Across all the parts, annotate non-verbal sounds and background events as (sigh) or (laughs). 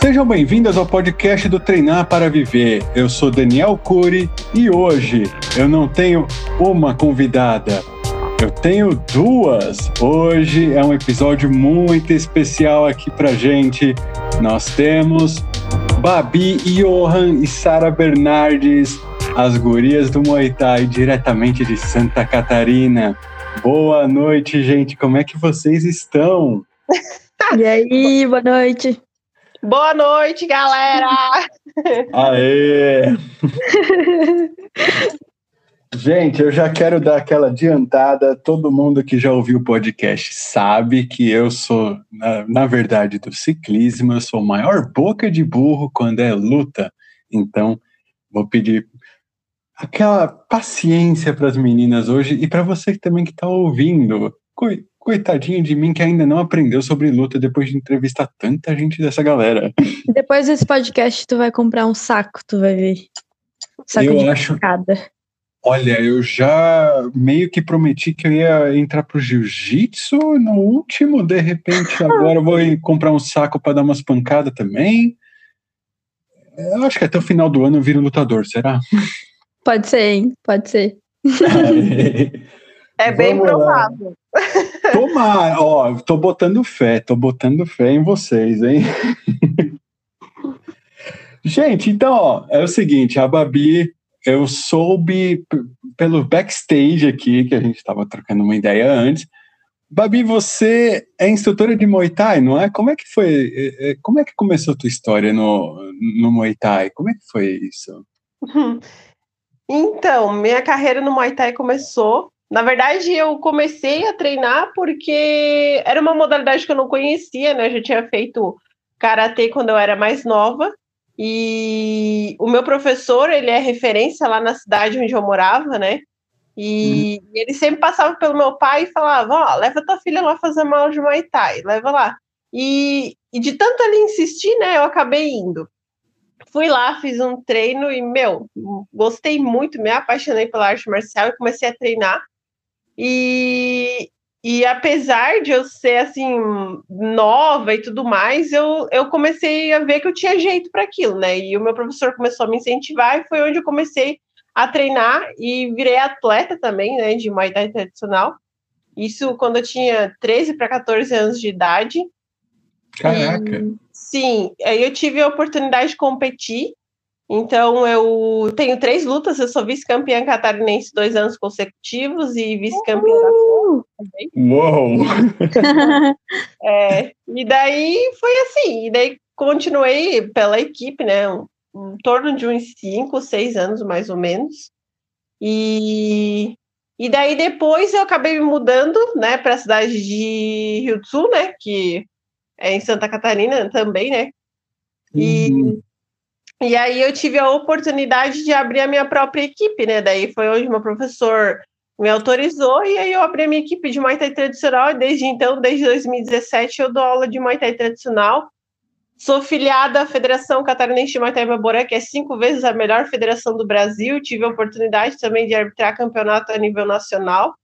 Sejam bem-vindas ao podcast do Treinar para Viver. Eu sou Daniel Cury e hoje eu não tenho uma convidada, eu tenho duas. Hoje é um episódio muito especial aqui pra gente. Nós temos Babi Johan e Sara Bernardes, as gurias do Muay Thai, diretamente de Santa Catarina. Boa noite, gente. Como é que vocês estão? (laughs) E aí, boa noite. Boa noite, galera! Aê! (laughs) Gente, eu já quero dar aquela adiantada. Todo mundo que já ouviu o podcast sabe que eu sou, na, na verdade, do ciclismo, eu sou maior boca de burro quando é luta. Então, vou pedir aquela paciência para as meninas hoje e para você também que está ouvindo coitadinho de mim que ainda não aprendeu sobre luta depois de entrevistar tanta gente dessa galera. Depois desse podcast, tu vai comprar um saco, tu vai ver. Saco eu de acho. Pancada. Olha, eu já meio que prometi que eu ia entrar pro jiu-jitsu no último, de repente (laughs) agora eu vou comprar um saco para dar umas pancadas também. Eu acho que até o final do ano eu viro lutador, será? (laughs) Pode ser, hein? Pode ser. (laughs) É bem provável. Tomar, ó, tô botando fé, tô botando fé em vocês, hein? Gente, então, ó, é o seguinte, a Babi, eu soube pelo backstage aqui, que a gente estava trocando uma ideia antes. Babi, você é instrutora de Muay Thai, não é? Como é que foi? É, é, como é que começou a tua história no, no Muay Thai? Como é que foi isso? (laughs) Então, minha carreira no Muay Thai começou na verdade, eu comecei a treinar porque era uma modalidade que eu não conhecia, né? Eu já tinha feito karatê quando eu era mais nova. E o meu professor, ele é referência lá na cidade onde eu morava, né? E uhum. ele sempre passava pelo meu pai e falava: Ó, oh, leva tua filha lá fazer uma aula de Muay Thai, leva lá. E, e de tanto ele insistir, né, eu acabei indo. Fui lá, fiz um treino e, meu, gostei muito, me apaixonei pela arte marcial e comecei a treinar. E, e apesar de eu ser assim nova e tudo mais, eu, eu comecei a ver que eu tinha jeito para aquilo, né? E o meu professor começou a me incentivar e foi onde eu comecei a treinar e virei atleta também, né, de Muay Thai tradicional. Isso quando eu tinha 13 para 14 anos de idade. Caraca. E, sim, aí eu tive a oportunidade de competir então, eu tenho três lutas, eu sou vice-campeã catarinense dois anos consecutivos e vice-campeã uh! também. Uou! (laughs) é, e daí foi assim, e daí continuei pela equipe, né, um, um torno de uns cinco, seis anos mais ou menos. E, e daí depois eu acabei me mudando, né, para a cidade de Rio do Sul, né, que é em Santa Catarina também, né, e... Uhum e aí eu tive a oportunidade de abrir a minha própria equipe, né? Daí foi onde meu professor me autorizou e aí eu abri a minha equipe de Muay Thai tradicional e desde então, desde 2017, eu dou aula de Muay Thai tradicional. Sou filiada à Federação Catarinense de Muay Thai Baborã, que é cinco vezes a melhor federação do Brasil. Tive a oportunidade também de arbitrar campeonato a nível nacional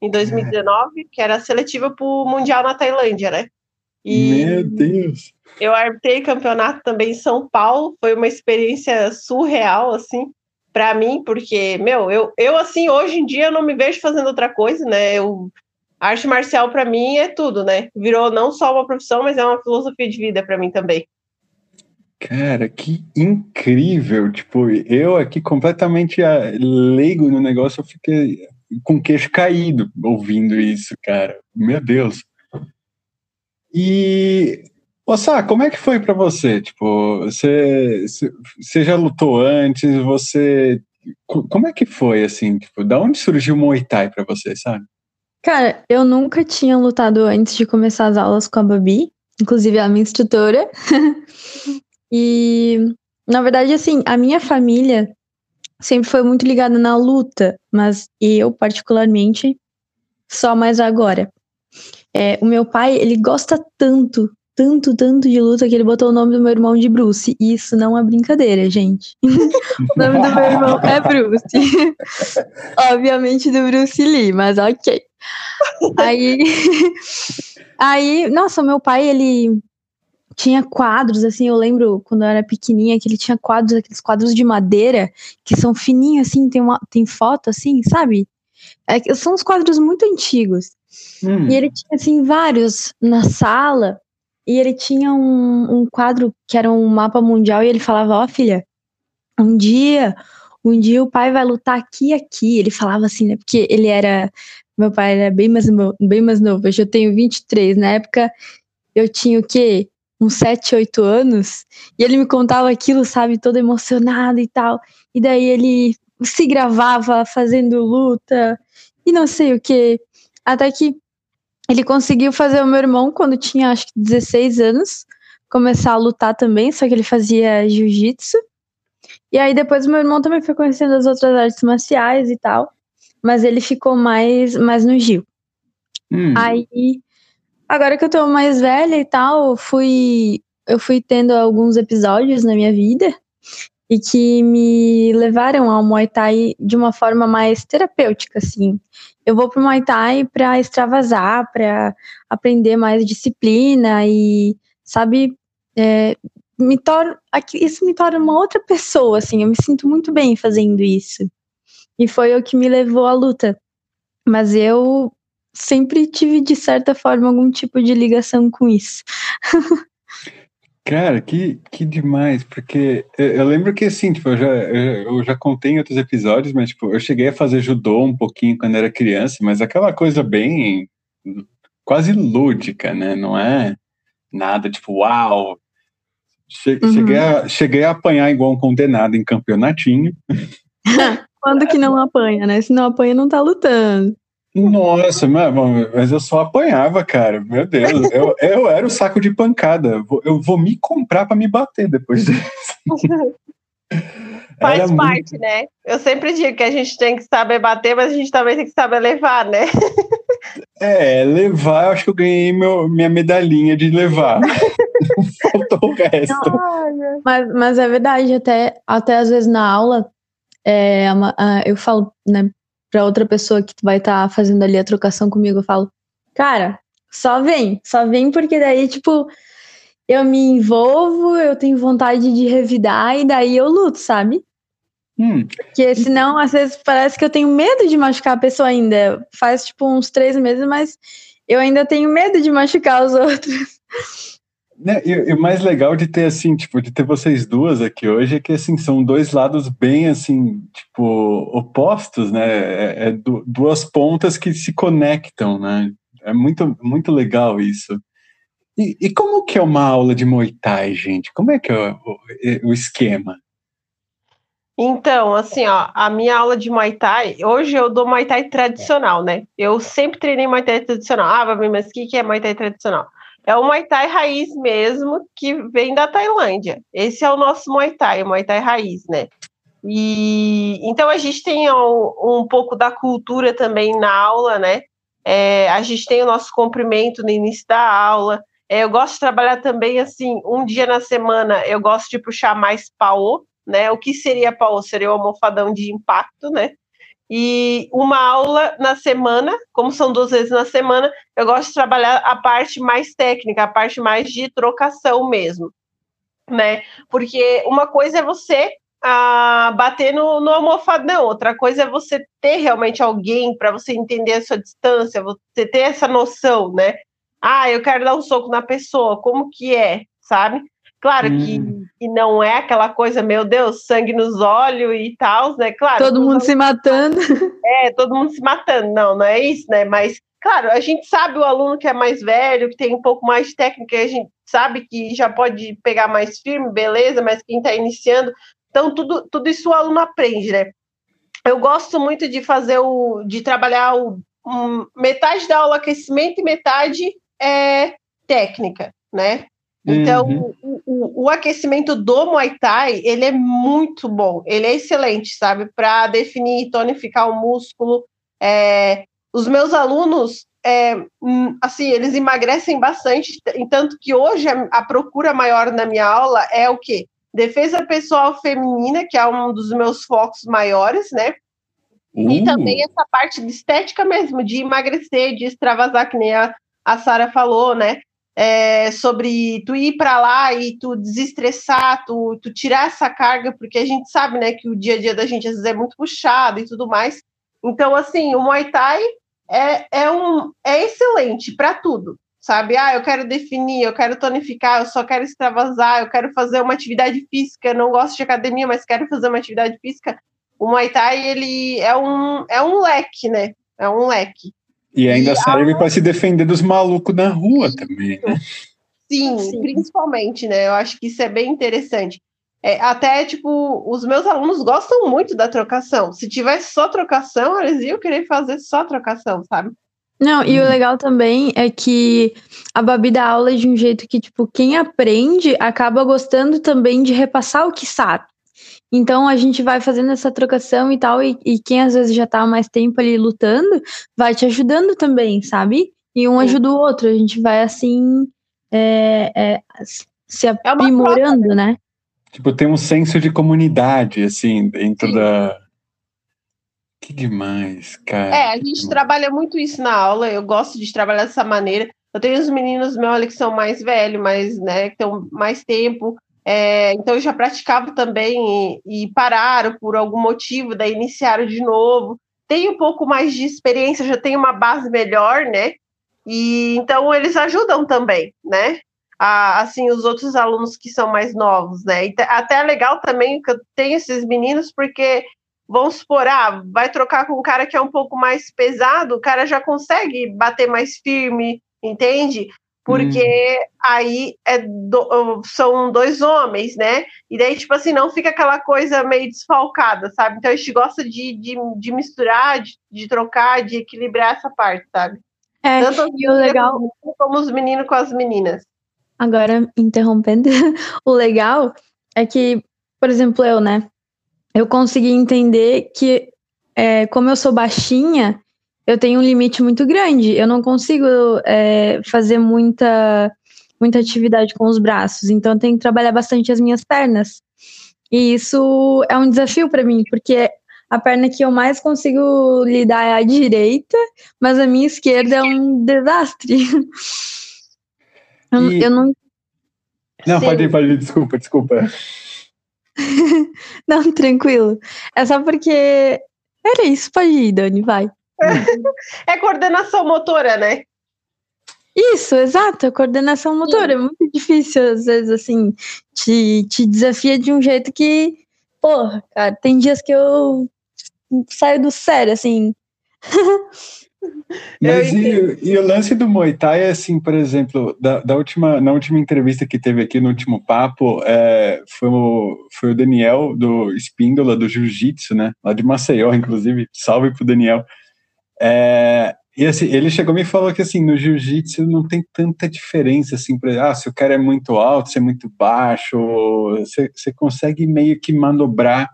em 2019, que era seletiva para o Mundial na Tailândia, né? E Meu Deus! Eu arbitrei campeonato também em São Paulo, foi uma experiência surreal, assim, para mim, porque, meu, eu, eu, assim, hoje em dia eu não me vejo fazendo outra coisa, né? Eu, arte marcial para mim é tudo, né? Virou não só uma profissão, mas é uma filosofia de vida para mim também. Cara, que incrível! Tipo, eu aqui completamente ah, leigo no negócio, eu fiquei com queixo caído ouvindo isso, cara. Meu Deus. E, ô Sá, como é que foi para você? Tipo, você, você já lutou antes? Você, como é que foi, assim? Tipo, da onde surgiu o Muay Thai para você, sabe? Cara, eu nunca tinha lutado antes de começar as aulas com a Babi, inclusive a minha instrutora. (laughs) e, na verdade, assim, a minha família sempre foi muito ligada na luta, mas eu, particularmente, só mais agora. É, o meu pai, ele gosta tanto, tanto, tanto de luta que ele botou o nome do meu irmão de Bruce. E isso não é brincadeira, gente. (laughs) o nome do meu irmão é Bruce. (laughs) Obviamente do Bruce Lee, mas ok. Aí, (laughs) aí, nossa, meu pai, ele tinha quadros, assim, eu lembro quando eu era pequenininha que ele tinha quadros, aqueles quadros de madeira que são fininhos, assim, tem, uma, tem foto, assim, sabe? É, são uns quadros muito antigos. Hum. E ele tinha, assim, vários na sala, e ele tinha um, um quadro que era um mapa mundial, e ele falava, ó, oh, filha, um dia, um dia o pai vai lutar aqui e aqui. Ele falava assim, né? Porque ele era. Meu pai era bem mais, bem mais novo, hoje eu tenho 23. Na época eu tinha o quê? uns 7, 8 anos, e ele me contava aquilo, sabe, todo emocionado e tal. E daí ele se gravava fazendo luta e não sei o que. Até que ele conseguiu fazer o meu irmão, quando tinha acho que 16 anos, começar a lutar também, só que ele fazia jiu-jitsu. E aí depois o meu irmão também foi conhecendo as outras artes marciais e tal, mas ele ficou mais, mais no Gil. Hum. Aí Agora que eu tô mais velha e tal, fui, eu fui tendo alguns episódios na minha vida e que me levaram ao Muay Thai de uma forma mais terapêutica, assim. Eu vou pro Muay Thai para extravasar, para aprender mais disciplina e, sabe, é, me torna, isso me torna uma outra pessoa, assim. Eu me sinto muito bem fazendo isso. E foi o que me levou à luta. Mas eu sempre tive, de certa forma, algum tipo de ligação com isso. (laughs) Cara, que, que demais, porque eu, eu, lembro que assim, tipo, eu já, eu, eu, já contei em outros episódios, mas tipo, eu cheguei a fazer judô um pouquinho quando era criança, mas aquela coisa bem quase lúdica, né? Não é nada tipo, uau! Che, uhum. cheguei, a, cheguei a apanhar igual um condenado em campeonatinho. (laughs) Quando que não apanha, né? Se não apanha, não tá lutando. Nossa, mas eu só apanhava, cara. Meu Deus, eu, eu era o saco de pancada. Eu vou me comprar para me bater depois (laughs) disso. Faz era parte, muito... né? Eu sempre digo que a gente tem que saber bater, mas a gente também tem que saber levar, né? É, levar, eu acho que eu ganhei meu, minha medalhinha de levar. (laughs) Faltou o resto. Mas, mas é verdade, até, até às vezes na aula, é, uma, eu falo, né, para outra pessoa que vai estar tá fazendo ali a trocação comigo, eu falo, cara, só vem, só vem porque daí, tipo, eu me envolvo, eu tenho vontade de revidar e daí eu luto, sabe? Hum. Porque senão, às vezes, parece que eu tenho medo de machucar a pessoa ainda. Faz, tipo, uns três meses, mas eu ainda tenho medo de machucar os (laughs) outros. Né, e, o mais legal de ter assim, tipo, de ter vocês duas aqui hoje é que assim são dois lados bem assim, tipo, opostos, né? É, é du, duas pontas que se conectam, né? É muito muito legal isso. E, e, como que é uma aula de Muay Thai, gente? Como é que é o, o, o esquema? Então, assim, ó, a minha aula de Muay Thai, hoje eu dou Muay Thai tradicional, né? Eu sempre treinei Muay Thai tradicional. Ah, mas o que, que é Muay Thai tradicional? É o Muay Thai raiz mesmo, que vem da Tailândia. Esse é o nosso Muay Thai, o Muay Thai raiz, né? E então a gente tem um, um pouco da cultura também na aula, né? É, a gente tem o nosso comprimento no início da aula. É, eu gosto de trabalhar também assim, um dia na semana eu gosto de puxar mais pau, né? O que seria pau? Seria o almofadão de impacto, né? E uma aula na semana, como são duas vezes na semana, eu gosto de trabalhar a parte mais técnica, a parte mais de trocação mesmo, né? Porque uma coisa é você ah, bater no, no almofadão, outra coisa é você ter realmente alguém para você entender a sua distância, você ter essa noção, né? Ah, eu quero dar um soco na pessoa, como que é, sabe? Claro hum. que, que não é aquela coisa, meu Deus, sangue nos olhos e tal, né? Claro. Todo mundo se matando. (laughs) É, todo mundo se matando. Não, não é isso, né? Mas, claro, a gente sabe o aluno que é mais velho, que tem um pouco mais de técnica, a gente sabe que já pode pegar mais firme, beleza, mas quem está iniciando. Então, tudo, tudo isso o aluno aprende, né? Eu gosto muito de fazer o. de trabalhar o. Um, metade da aula aquecimento e metade é técnica, né? Então, uhum. o, o, o, aquecimento do Muay Thai, ele é muito bom, ele é excelente, sabe? Para definir e tonificar o músculo. É, os meus alunos, é, hum, assim, eles emagrecem bastante, tanto que hoje a, a procura maior na minha aula é o quê? Defesa pessoal feminina, que é um dos meus focos maiores, né? Uh. E também essa parte de estética mesmo, de emagrecer, de extravasar, que nem a, a Sara falou, né? É, sobre tu ir para lá e tu desestressar, tu, tu tirar essa carga, porque a gente sabe, né, que o dia a dia da gente às vezes é muito puxado e tudo mais. Então, assim, o Muay Thai é, é, um, é excelente para tudo, sabe? Ah, eu quero definir, eu quero tonificar, eu só quero extravasar, eu quero fazer uma atividade física, não gosto de academia, mas quero fazer uma atividade física. O Muay Thai, ele é um, é um leque, né? É um leque. E ainda e serve a... para se defender dos malucos na rua também, né? Sim, Sim, principalmente, né? Eu acho que isso é bem interessante. É, até, tipo, os meus alunos gostam muito da trocação. Se tivesse só trocação, eles iam querer fazer só trocação, sabe? Não, e o legal também é que a Babi dá aula de um jeito que, tipo, quem aprende acaba gostando também de repassar o que sabe. Então a gente vai fazendo essa trocação e tal, e, e quem às vezes já tá há mais tempo ali lutando, vai te ajudando também, sabe? E um ajuda o outro, a gente vai assim é, é, se é aprimorando, é né? Tipo, tem um senso de comunidade, assim, dentro Sim. da. Que demais, cara. É, a gente trabalha muito isso na aula, eu gosto de trabalhar dessa maneira. Eu tenho os meninos meus ali que são mais velhos, mas, né, que estão mais tempo. É, então eu já praticava também e, e, pararam por algum motivo, daí iniciaram de novo. Tenho um pouco mais de experiência, já tenho uma base melhor, né? E então eles ajudam também, né? A, assim, os outros alunos que são mais novos, né? E até é legal também que eu tenho esses meninos, porque vamos supor, ah, vai trocar com um cara que é um pouco mais pesado, o cara já consegue bater mais firme, entende? Porque hum. aí é do, são dois homens, né? E daí, tipo assim, não fica aquela coisa meio desfalcada, sabe? Então a gente gosta de, de, de misturar, de, de, trocar, de equilibrar essa parte, sabe? É, Tanto e o legal... como os meninos com as meninas. Agora, interrompendo, (laughs) o legal é que, por exemplo, eu, né? Eu consegui entender que, é, como eu sou baixinha, eu tenho um limite muito grande. Eu não consigo é, fazer muita, muita atividade com os braços, então eu tenho que trabalhar bastante as minhas pernas. E isso é um desafio para mim, porque a perna que eu mais consigo lidar é a direita, mas a minha esquerda é um desastre. (laughs) Eu, e... eu não. Não, pode ir, pode ir, desculpa, desculpa. (laughs) não, tranquilo. É só porque. Era isso, pode ir, Dani, vai. É coordenação motora, né? Isso, exato, a coordenação motora. Sim. É muito difícil, às vezes, assim, te, te desafia de um jeito que, porra, cara, tem dias que eu saio do sério, assim. (laughs) Mas e, e, o lance do Muay Thai é assim, por exemplo, da, da, última, na última entrevista que teve aqui, no último papo, é, foi, o, foi o Daniel do Espíndola, do Jiu-Jitsu, né? Lá de Maceió, inclusive. Salve pro Daniel. É, e assim, ele chegou e me falou que assim, no jiu-jitsu não tem tanta diferença assim, pra, ah, se o cara é muito alto, se é muito baixo, você, consegue meio que manobrar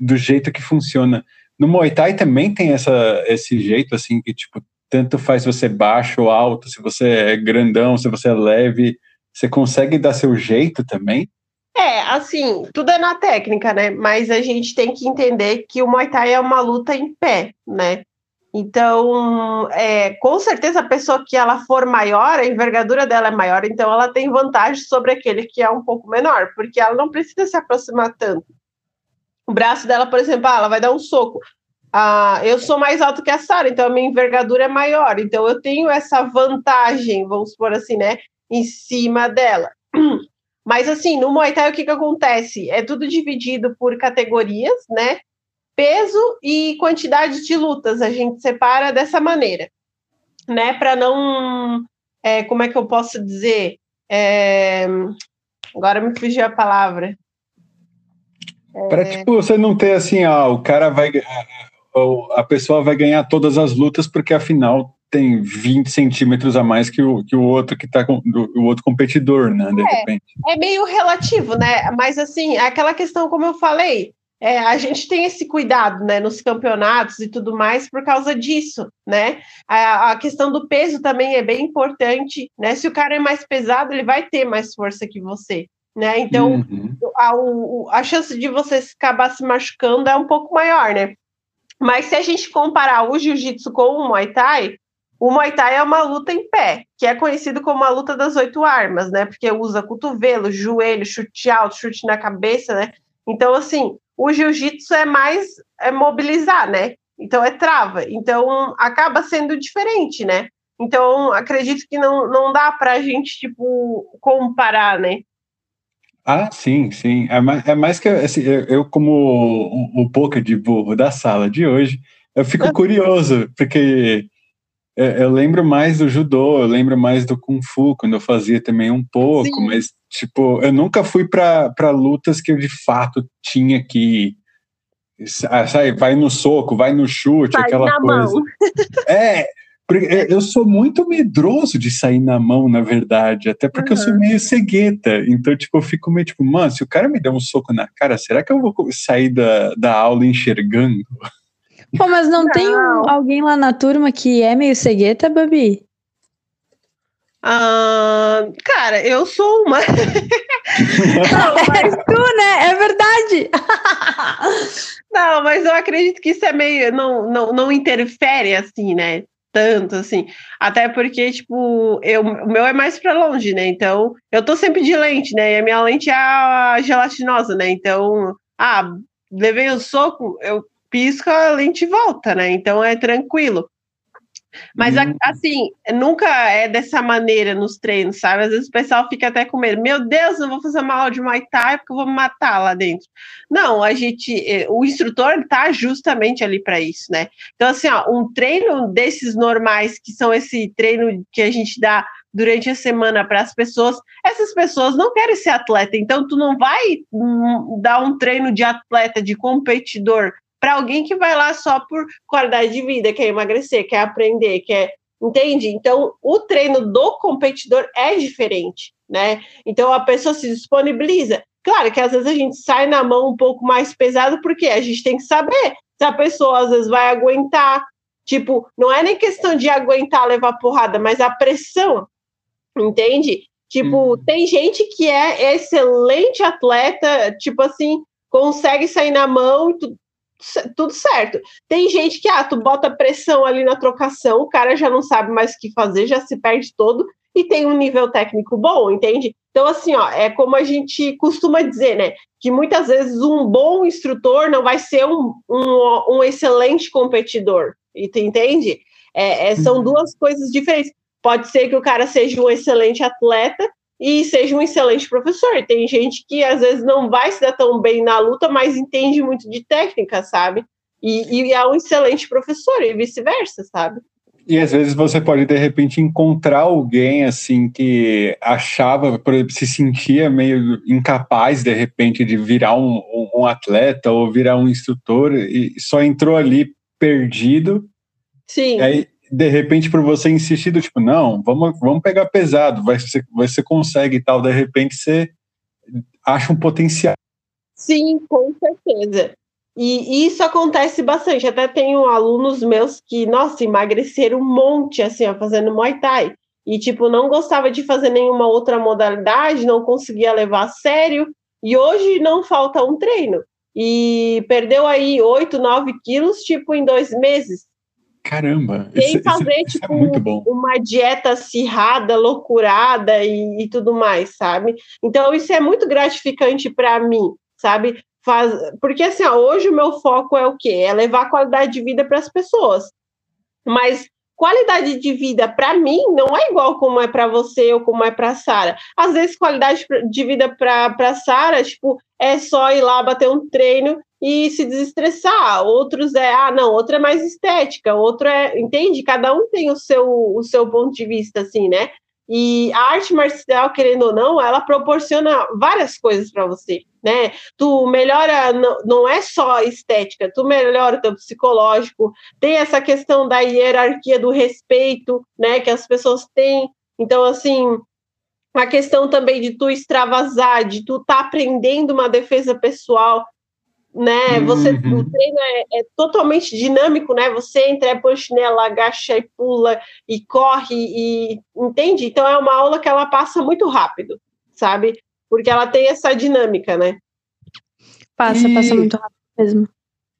do jeito que funciona. No Muay Thai também tem essa, esse jeito assim que tipo tanto faz você baixo ou alto, se você é grandão, se você é leve, você consegue dar seu jeito também? É, assim, tudo é na técnica, né? Mas a gente tem que entender que o Muay Thai é uma luta em pé, né? Então, é, com certeza a pessoa que ela for maior, a envergadura dela é maior, então ela tem vantagem sobre aquele que é um pouco menor, porque ela não precisa se aproximar tanto. O braço dela, por exemplo, ah, ela vai dar um soco. Ah, eu sou mais alto que a Sara, então a minha envergadura é maior, então eu tenho essa vantagem, vamos supor assim, né, em cima dela. Mas assim, no Muay Thai o que, que acontece? É tudo dividido por categorias, né? Peso e quantidade de lutas. A gente separa dessa maneira, né? Para não. É, como é que eu posso dizer? É, agora me fugiu a palavra. Para é... tipo, você não ter assim, ah, o cara vai. A pessoa vai ganhar todas as lutas porque afinal tem 20 centímetros a mais que o, que o outro que tá com do, o outro competidor, né? De é, repente. É meio relativo, né? Mas assim, é aquela questão, como eu falei, é, a gente tem esse cuidado, né, nos campeonatos e tudo mais por causa disso, né? A, a, questão do peso também é bem importante, né? Se o cara é mais pesado, ele vai ter mais força que você, né? Então, uhum. a, o, a chance de você acabar se machucando é um pouco maior, né? Mas se a gente comparar o jiu-jitsu com o Muay Thai, o Muay Thai é uma luta em pé, que é conhecido como a luta das oito armas, né? Porque usa cotovelo, joelho, chute alto, chute na cabeça, né? Então, assim, o jiu-jitsu é mais é mobilizar, né? Então é trava. Então acaba sendo diferente, né? Então acredito que não, não dá para a gente tipo comparar, né? Ah, sim, sim. É mais, é mais que assim, eu, como o, o poker de burro da sala de hoje, eu fico (laughs) curioso, porque eu, eu, lembro mais do judô, eu lembro mais do kung fu, quando eu fazia também um pouco, sim. mas Tipo, eu nunca fui para lutas que eu de fato tinha que. Sai, vai no soco, vai no chute, vai aquela coisa. Mão. (laughs) É, eu sou muito medroso de sair na mão, na verdade, até porque uhum. eu sou meio cegueta. Então, tipo, eu fico meio tipo, mano, se o cara me der um soco na cara, será que eu vou sair da, da aula enxergando? Pô, mas não, não. tem um, alguém lá na turma que é meio cegueta, Babi? Uh, cara, eu sou uma. (laughs) não, mas... tu, né? É verdade. (laughs) não, mas eu acredito que isso é meio. Não, não, não interfere assim, né? Tanto assim. Até porque, tipo, eu, o meu é mais para longe, né? Então, eu tô sempre de lente, né? E a minha lente é a gelatinosa, né? Então, ah, levei o soco, eu pisco, a lente volta, né? Então é tranquilo. Mas hum. assim, nunca é dessa maneira nos treinos, sabe? Às vezes o pessoal fica até com medo. Meu Deus, eu vou fazer uma aula de Muay Thai porque eu vou me matar lá dentro. Não, a gente, eh, o instrutor está justamente ali para isso, né? Então assim, ó, um treino desses normais que são esse treino que a gente dá durante a semana para as pessoas, essas pessoas não querem ser atleta, então tu não vai hum, dar um treino de atleta, de competidor para alguém que vai lá só por qualidade de vida, quer emagrecer, quer aprender, quer. Entende? Então, o treino do competidor é diferente, né? Então, a pessoa se disponibiliza. Claro que às vezes a gente sai na mão um pouco mais pesado, porque a gente tem que saber se a pessoa às vezes vai aguentar. Tipo, não é nem questão de aguentar levar porrada, mas a pressão, entende? Tipo, hum. tem gente que é excelente atleta, tipo assim, consegue sair na mão, tudo certo. Tem gente que, ah, tu bota pressão ali na trocação, o cara já não sabe mais o que fazer, já se perde todo e tem um nível técnico bom, entende? Então, assim, ó, é como a gente costuma dizer, né? Que muitas vezes um bom instrutor não vai ser um, um, um excelente competidor, e tu entende? É, é, são uhum. duas coisas diferentes. Pode ser que o cara seja um excelente atleta, e seja um excelente professor. Tem gente que às vezes não vai se dar tão bem na luta, mas entende muito de técnica, sabe? E, e é um excelente professor, e vice-versa, sabe? E às vezes você pode, de repente, encontrar alguém assim que achava, por exemplo, se sentia meio incapaz, de repente, de virar um, um, atleta ou virar um instrutor e só entrou ali perdido. Sim. Aí, de repente, por você insistir, do tipo, não, vamos, vamos pegar pesado, vai, você, você consegue e tal, de repente você acha um potencial. Sim, com certeza. E, isso acontece bastante. Até tenho alunos meus que, nossa, emagreceram um monte, assim, ó, fazendo Muay Thai. E, tipo, não gostava de fazer nenhuma outra modalidade, não conseguia levar a sério. E hoje não falta um treino. E perdeu aí 8, 9 quilos, tipo, em dois meses. Caramba! Sem fazer, esse, é tipo, é uma dieta acirrada, loucurada e, e, tudo mais, sabe? Então, isso é muito gratificante para mim, sabe? Faz, porque, assim, ó, hoje o meu foco é o quê? É levar qualidade de vida para as pessoas. Mas qualidade de vida para mim não é igual como é para você ou como é para Sara. Às vezes qualidade de vida para Sara, tipo, é só ir lá bater um treino e se desestressar. Outros é, ah, não, outro é mais estética, outro é, entende? Cada um tem o seu o seu ponto de vista assim, né? E a arte marcial, querendo ou não, ela proporciona várias coisas para você, né? Tu melhora, não, é só estética, tu melhora o teu psicológico, tem essa questão da hierarquia do respeito, né, que as pessoas têm. Então, assim, a questão também de tu extravasar, de tu tá aprendendo uma defesa pessoal, né? Você, uhum. O treino é, é, totalmente dinâmico, né? Você entra, põe chinela, agacha e pula e corre e entende? Então é uma aula que ela passa muito rápido, sabe? Porque ela tem essa dinâmica, né? Passa, e... passa muito rápido mesmo.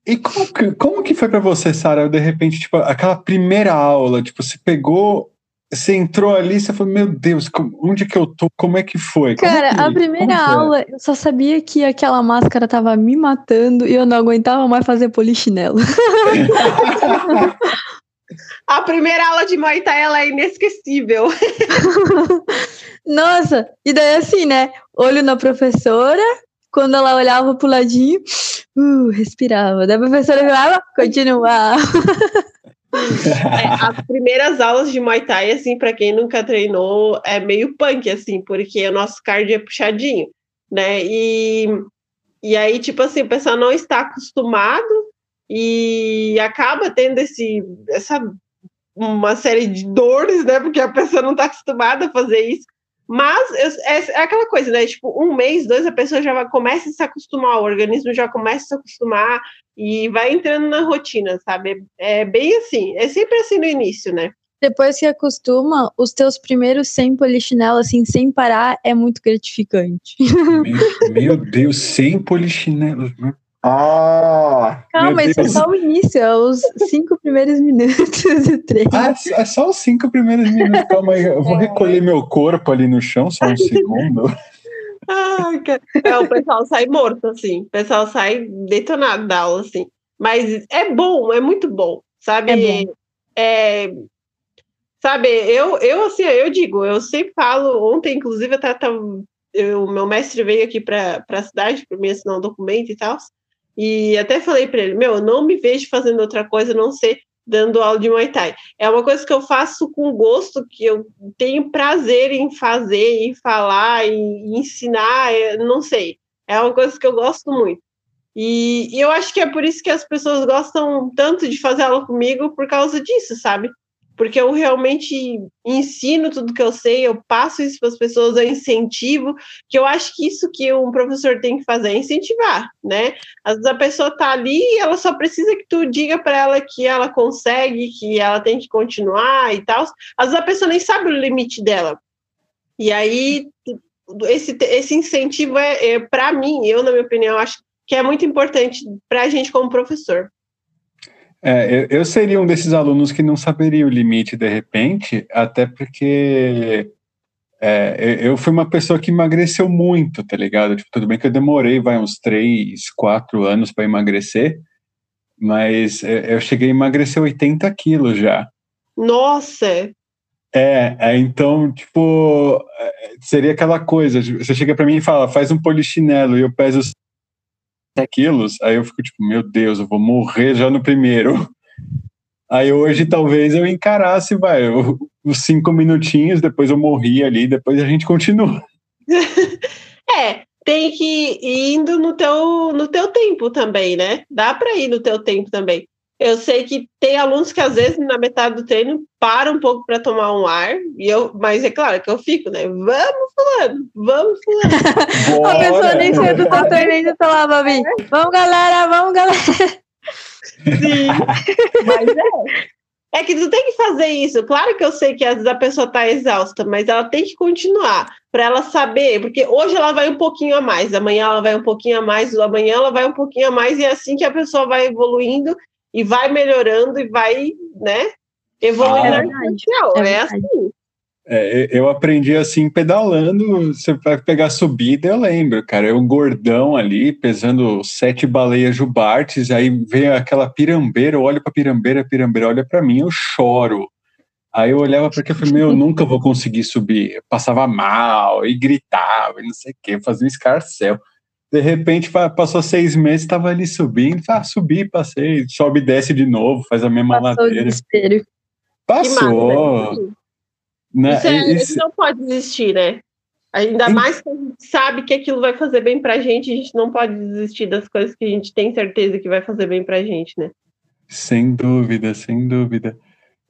E como que, como que foi para você, Sara? De repente, tipo, aquela primeira aula, tipo, você pegou você entrou ali, você falou, meu Deus, onde que eu tô? Como é que foi? Cara, que, a primeira aula, eu só sabia que aquela máscara tava me matando e eu não aguentava mais fazer polichinelo. (laughs) a primeira aula de Muay Thai, ela é inesquecível. (laughs) Nossa, e daí assim, né? Olho na professora, quando ela olhava pro ladinho, uh, respirava. Daí a professora falava, continuava. (laughs) É, as primeiras aulas de Muay Thai, assim, para quem nunca treinou, é meio punk, assim, porque o nosso cardio é puxadinho, né? E, e aí, tipo assim, o pessoal não está acostumado e acaba tendo esse, essa uma série de dores, né? Porque a pessoa não está acostumada a fazer isso. Mas é, é, aquela coisa, né? Tipo, um mês, dois, a pessoa já vai, começa a se acostumar, o organismo já começa a se acostumar e vai entrando na rotina, sabe? É bem assim, é sempre assim no início, né? Depois que acostuma, os teus primeiros 100 polichinelo, assim, sem parar, é muito gratificante. Meu, meu Deus, 100 polichinelos, né? Ah! Calma, isso é só o início, é os cinco primeiros minutos (laughs) do treino. Ah, é só os cinco primeiros minutos. Calma aí, eu vou é. recolher meu corpo ali no chão, só um (laughs) segundo. Ai, é, o pessoal sai morto, assim. O pessoal sai detonado da aula, assim. Mas é bom, é muito bom, sabe? É bom. É, sabe, eu, eu, assim, eu digo, eu sempre falo, ontem, inclusive, eu tava, o meu mestre veio aqui para a cidade para me assinar um documento e tal. E até falei para ele, meu, eu não me vejo fazendo outra coisa, não ser dando aula de Muay Thai. É uma coisa que eu faço com gosto, que eu tenho prazer em fazer, em falar, em ensinar, é, não sei. É uma coisa que eu gosto muito. E, e, eu acho que é por isso que as pessoas gostam tanto de fazer aula comigo, por causa disso, sabe? Porque eu realmente ensino tudo que eu sei, eu passo isso para as pessoas, eu incentivo, que eu acho que isso que um professor tem que fazer é incentivar, né? Às vezes a pessoa está ali e ela só precisa que tu diga para ela que ela consegue, que ela tem que continuar e tal. Às vezes a pessoa nem sabe o limite dela. E aí esse, esse incentivo é, é para mim, eu na minha opinião acho que é muito importante para a gente como professor. É, eu, seria um desses alunos que não saberia o limite de repente, até porque é, eu fui uma pessoa que emagreceu muito, tá ligado? Tipo, tudo bem que eu demorei, vai, uns três, quatro anos para emagrecer, mas eu cheguei a emagrecer 80 quilos já. Nossa! É, é, então, tipo, é, seria aquela coisa, você chega para mim e fala, faz um polichinelo, e eu peso quilos, aí eu fico tipo, meu Deus, eu vou morrer já no primeiro. Aí hoje talvez eu encarasse, vai, os cinco minutinhos, depois eu morri ali, depois a gente continua. (laughs) é, tem que ir indo no teu, no teu tempo também, né? Dá para ir no teu tempo também. Eu sei que tem alunos que às vezes na metade do treino param um pouco para tomar um ar, e eu, mas é claro que eu fico, né? Vamos fulano, vamos fulano. (laughs) A pessoa nem saiu do teu treino ainda tá (laughs) lá, Babi. Vamos galera, vamos galera. Sim, mas é. É que tu tem que fazer isso. Claro que eu sei que às vezes a pessoa está exausta, mas ela tem que continuar para ela saber, porque hoje ela vai um pouquinho a mais, amanhã ela vai um pouquinho a mais, amanhã ela vai um pouquinho a mais, e é assim que a pessoa vai evoluindo e vai melhorando e vai, né, evoluindo ah, é, é, é assim. É, eu aprendi assim pedalando. Você vai pegar subida, eu lembro, cara. Eu um gordão ali, pesando sete baleias jubartes. Aí vem aquela pirambeira, eu olho pra pirambeira, a pirambeira olha para mim, eu choro. Aí eu olhava porque eu falei, meu, eu nunca vou conseguir subir. Eu passava mal e gritava e não sei o que, fazia um escarcel. De repente, passou seis meses, estava ali subindo. Ah, subi, passei, sobe e desce de novo, faz a mesma Passou ladeira. O Passou. Né? Isso, é, isso... não pode desistir, né? Ainda mais que a gente sabe que aquilo vai fazer bem pra gente, a gente não pode desistir das coisas que a gente tem certeza que vai fazer bem pra gente, né? Sem dúvida, sem dúvida.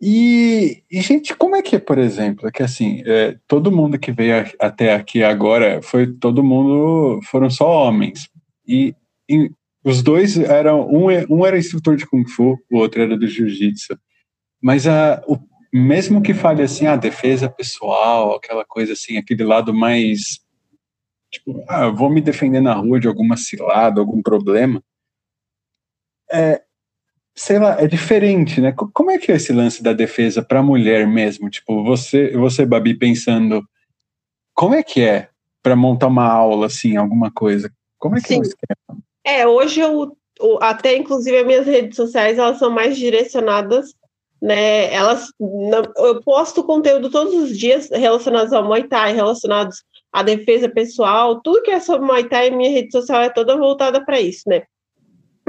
E, e, gente, como é que é, por exemplo, é que assim, é, todo mundo que veio até aqui agora foi todo mundo, foram só homens. E, e os dois eram. Um, um era instrutor de Kung Fu, o outro era do Jiu-Jitsu. Mas a, o, mesmo que fale assim, a defesa pessoal, aquela coisa assim, aquele lado mais. Tipo, ah, vou me defender na rua de alguma cilada, algum problema. É, sei lá, é diferente, né? Como é que é esse lance da defesa para a mulher mesmo? Tipo, você, você, Babi, pensando, como é que é para montar uma aula, assim, alguma coisa? Como é que Sim. é? É, hoje eu, até inclusive as minhas redes sociais, elas são mais direcionadas, né? Elas, eu posto conteúdo todos os dias relacionados ao Muay Thai, relacionados à defesa pessoal, tudo que é sobre Muay Thai, minha rede social é toda voltada para isso, né?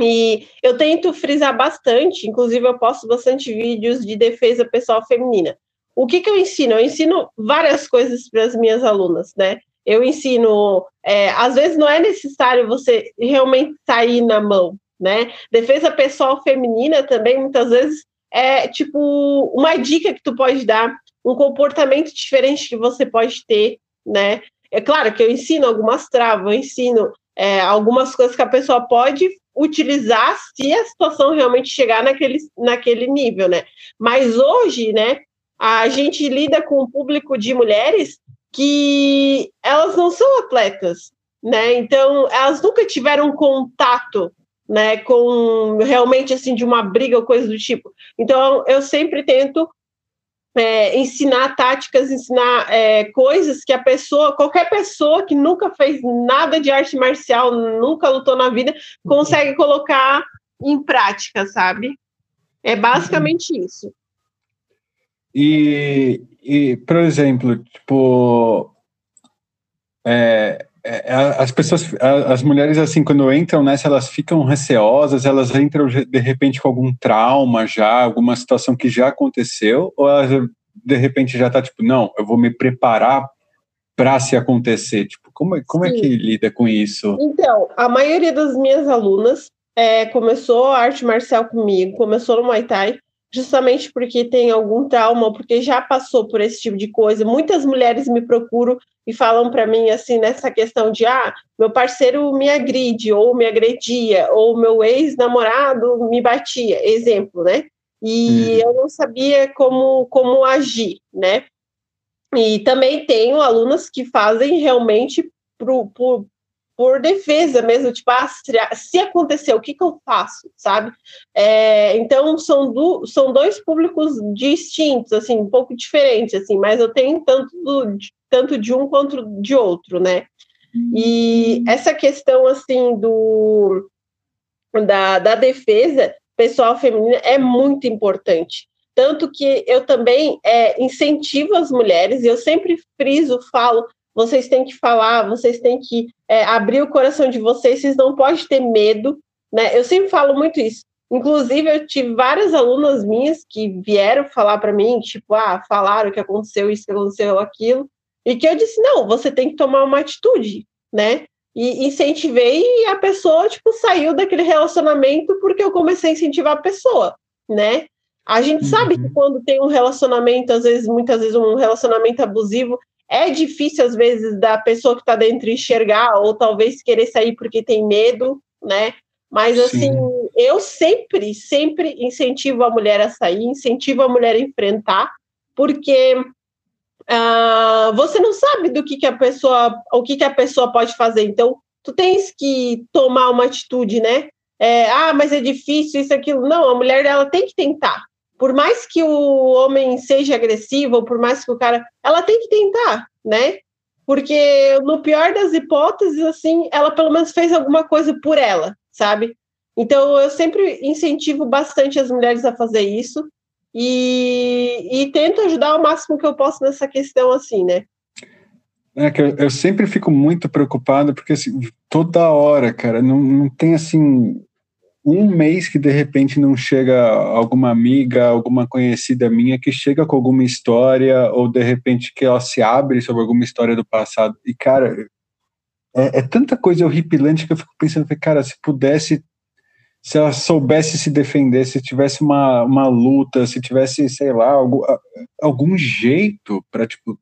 E eu tento frisar bastante, inclusive eu posto bastante vídeos de defesa pessoal feminina. O que, que eu ensino? Eu ensino várias coisas para as minhas alunas, né? Eu ensino, é, às vezes não é necessário você realmente sair na mão, né? Defesa pessoal feminina também, muitas vezes, é tipo uma dica que tu pode dar, um comportamento diferente que você pode ter, né? É claro que eu ensino algumas travas, eu ensino é, algumas coisas que a pessoa pode utilizar se a situação realmente chegar naquele, naquele nível, né? Mas hoje, né, a gente lida com um público de mulheres que elas não são atletas, né? Então, elas nunca tiveram contato, né, com realmente assim de uma briga ou coisa do tipo. Então, eu sempre tento é, ensinar táticas, ensinar é, coisas que a pessoa, qualquer pessoa que nunca fez nada de arte marcial, nunca lutou na vida, consegue colocar em prática, sabe? É basicamente isso. E, e, por exemplo, tipo, é, as pessoas, as mulheres, assim, quando entram nessa, elas ficam receosas, elas entram de repente com algum trauma já, alguma situação que já aconteceu, ou elas de repente já tá tipo, não, eu vou me preparar para se acontecer? Tipo, como, é, como é que lida com isso? Então, a maioria das minhas alunas é, começou a arte marcial comigo, começou no Muay Thai, justamente porque tem algum trauma, porque já passou por esse tipo de coisa. Muitas mulheres me procuram e falam para mim assim nessa questão de ah, meu parceiro me agride ou me agredia ou meu ex-namorado me batia, exemplo, né? E hum. eu não sabia como como agir, né? E também tenho alunas que fazem realmente por, por, por defesa mesmo, tipo, ah, se acontecer, o que, que eu faço, sabe? É, então, são, do, são dois públicos distintos, assim, um pouco diferentes, assim, mas eu tenho tanto, do, tanto de um quanto de outro, né? E uhum. essa questão, assim, do, da, da defesa pessoal feminina é muito importante. Tanto que eu também é, incentivo as mulheres, e eu sempre friso, falo, vocês têm que falar, vocês têm que é, abrir o coração de vocês, vocês não podem ter medo, né? Eu sempre falo muito isso. Inclusive, eu tive várias alunas minhas que vieram falar para mim, tipo, ah, falaram que aconteceu isso, que aconteceu aquilo, e que eu disse, não, você tem que tomar uma atitude, né? E incentivei e a pessoa, tipo, saiu daquele relacionamento porque eu comecei a incentivar a pessoa, né? A gente uhum. sabe que quando tem um relacionamento, às vezes, muitas vezes um relacionamento abusivo, é difícil, às vezes, da pessoa que está dentro enxergar, ou talvez querer sair porque tem medo, né? Mas, Sim. assim, eu sempre, sempre incentivo a mulher a sair, incentivo a mulher a enfrentar, porque uh, você não sabe do que, que a pessoa, o que, que a pessoa pode fazer. Então, tu tens que tomar uma atitude, né? É, ah, mas é difícil, isso, aquilo. Não, a mulher ela tem que tentar por mais que o homem seja agressivo, ou por mais que o cara. Ela tem que tentar, né? Porque no pior das hipóteses, assim, ela pelo menos fez alguma coisa por ela, sabe? Então eu sempre incentivo bastante as mulheres a fazer isso e, e tento ajudar o máximo que eu posso nessa questão, assim, né? É que eu, eu sempre fico muito preocupado porque assim, toda hora, cara, não, não tem assim um mês que de repente não chega alguma amiga, alguma conhecida minha que chega com alguma história, ou de repente que ela se abre sobre alguma história do passado. E, cara, é, é tanta coisa horripilante que eu fico pensando, cara, se pudesse, se ela soubesse se defender, se tivesse uma, uma luta, se tivesse, sei lá, algum, algum jeito para, tipo.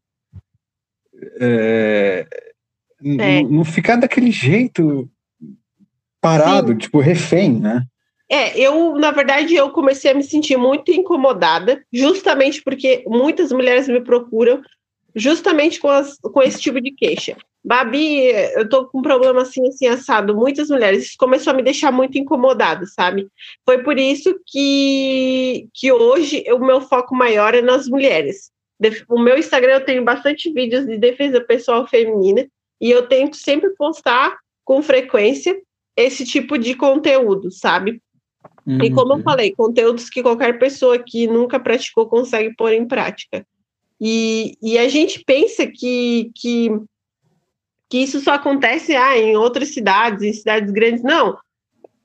É, é. Não ficar daquele jeito parado, Sim. tipo, refém, né? É, eu, na verdade, eu comecei a me sentir muito incomodada, justamente porque muitas mulheres me procuram justamente com, as, com esse tipo de queixa. Babi, eu tô com um problema assim, assim, assado. Muitas mulheres, isso começou a me deixar muito incomodada, sabe? Foi por isso que, que hoje o meu foco maior é nas mulheres. O meu Instagram eu tenho bastante vídeos de defesa pessoal feminina e eu tento sempre postar com frequência esse tipo de conteúdo, sabe? Uhum. E como eu uhum. falei, conteúdos que qualquer pessoa que nunca praticou consegue pôr em prática. E, e a gente pensa que, que, que isso só acontece ah, em outras cidades, em cidades grandes. Não,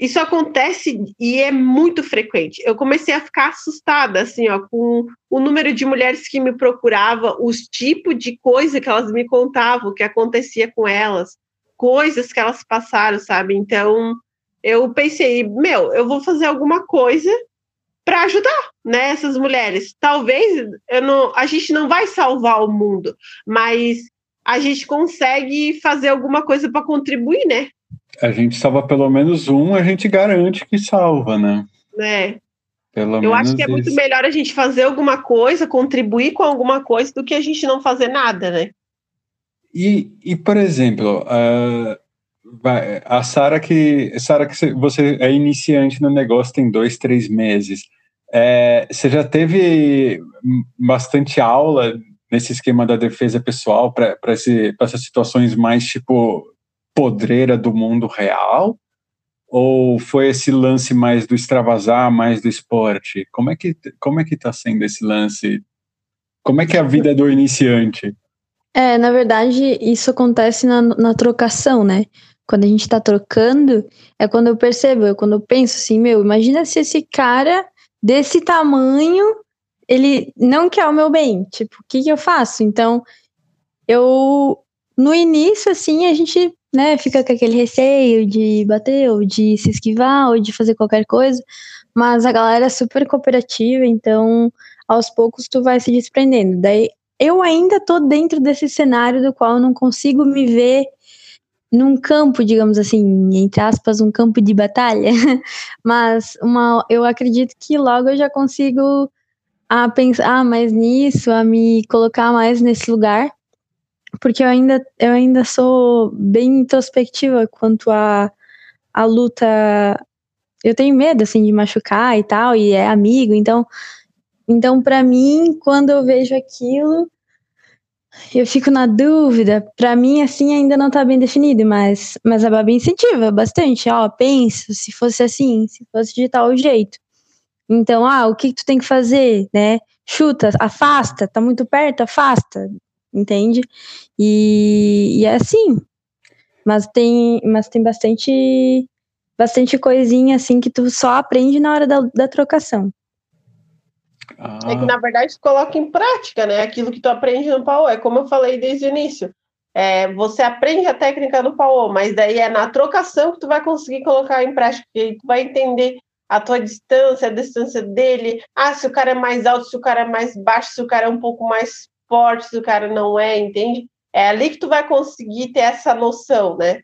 isso acontece e é muito frequente. Eu comecei a ficar assustada, assim, ó, com o número de mulheres que me procurava, os tipos de coisa que elas me contavam, o que acontecia com elas, coisas que elas passaram, sabe? Então, eu pensei, meu, eu vou fazer alguma coisa para ajudar né, essas mulheres. Talvez eu não, a gente não vai salvar o mundo, mas a gente consegue fazer alguma coisa para contribuir, né? A gente salva pelo menos um, a gente garante que salva, né? É. Pelo eu acho que é isso. muito melhor a gente fazer alguma coisa, contribuir com alguma coisa, do que a gente não fazer nada, né? E, e por exemplo, uh, a Sara que Sara que você é iniciante no negócio tem dois, três meses. É, você já teve bastante aula nesse esquema da defesa pessoal para essas situações mais tipo podreira do mundo real? Ou foi esse lance mais do extravasar, mais do esporte? Como é que como é que está sendo esse lance? Como é que é a vida do iniciante? É, na verdade, isso acontece na, na trocação, né? quando a gente tá trocando, é quando eu percebo, é quando eu penso assim, meu, imagina se esse cara desse tamanho, ele não quer o meu bem. Tipo, o que, que eu faço? Então, eu. No início, assim, a gente né, fica com aquele receio de bater, ou de se esquivar, ou de fazer qualquer coisa. Mas a galera é super cooperativa, então aos poucos tu vai se desprendendo. Daí eu ainda tô dentro desse cenário do qual eu não consigo me ver num campo, digamos assim, entre aspas, um campo de batalha, (laughs) mas uma, eu acredito que logo eu já consigo a pensar mais nisso, a me colocar mais nesse lugar, porque eu ainda, eu ainda sou bem introspectiva quanto a, a luta. Eu tenho medo, assim, de machucar e tal, e é amigo, então, então para mim, quando eu vejo aquilo, eu fico na dúvida. Para mim, assim, ainda não tá bem definido, mas, mas a Babi incentiva bastante. Ó, pensa, se fosse assim, se fosse de tal jeito. Então, ah, o que, que tu tem que fazer, né? Chuta, afasta, tá muito perto, afasta, entende? E, e é assim. Mas tem, mas tem bastante, bastante coisinha assim que tu só aprende na hora da, da trocação. Ah. É que, na verdade, tu coloca em prática, né? Aquilo que tu aprende no pau. É como eu falei desde o início. É, você aprende a técnica do pau, mas daí é na trocação que tu vai conseguir colocar em prática, e tu vai entender a tua distância, a distância dele. Ah, se o cara é mais alto, se o cara é mais baixo, se o cara é um pouco mais forte, se o cara não é, entende? É ali que tu vai conseguir ter essa noção, né?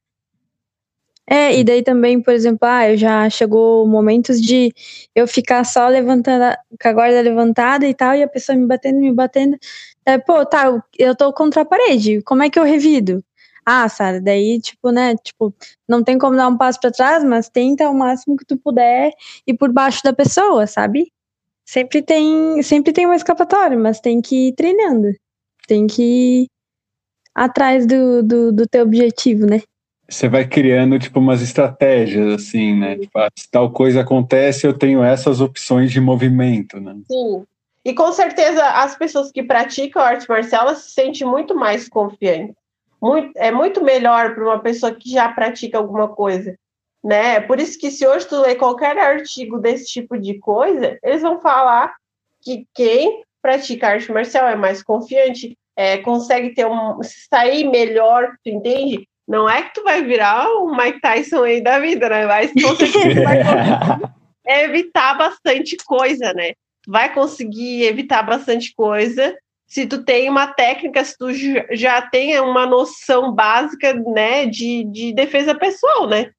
É, e daí também, por exemplo, ah, já chegou momentos de eu ficar só levantando, com a guarda levantada e tal, e a pessoa me batendo, me batendo. É, pô, tá, eu tô contra a parede, como é que eu revido? Ah, Sara, daí, tipo, né, tipo, não tem como dar um passo para trás, mas tenta o máximo que tu puder ir por baixo da pessoa, sabe? Sempre tem, sempre tem uma escapatória, mas tem que ir treinando. Tem que ir atrás do, do, do teu objetivo, né? Você vai criando tipo umas estratégias assim, né? Tipo, ah, se tal coisa acontece, eu tenho essas opções de movimento, né? Sim. E com certeza as pessoas que praticam arte marcial se sentem muito mais confiantes. Muito, é muito melhor para uma pessoa que já pratica alguma coisa, né? Por isso que se hoje tu lê qualquer artigo desse tipo de coisa, eles vão falar que quem pratica arte marcial é mais confiante, é, consegue ter um sair melhor, tu entende? Não é que tu vai virar o Mike Tyson aí da vida, né? Mas com certeza vai (laughs) conseguir evitar bastante coisa, né? Vai conseguir evitar bastante coisa se tu tem uma técnica, se tu já tem uma noção básica, né, de, de defesa pessoal, né?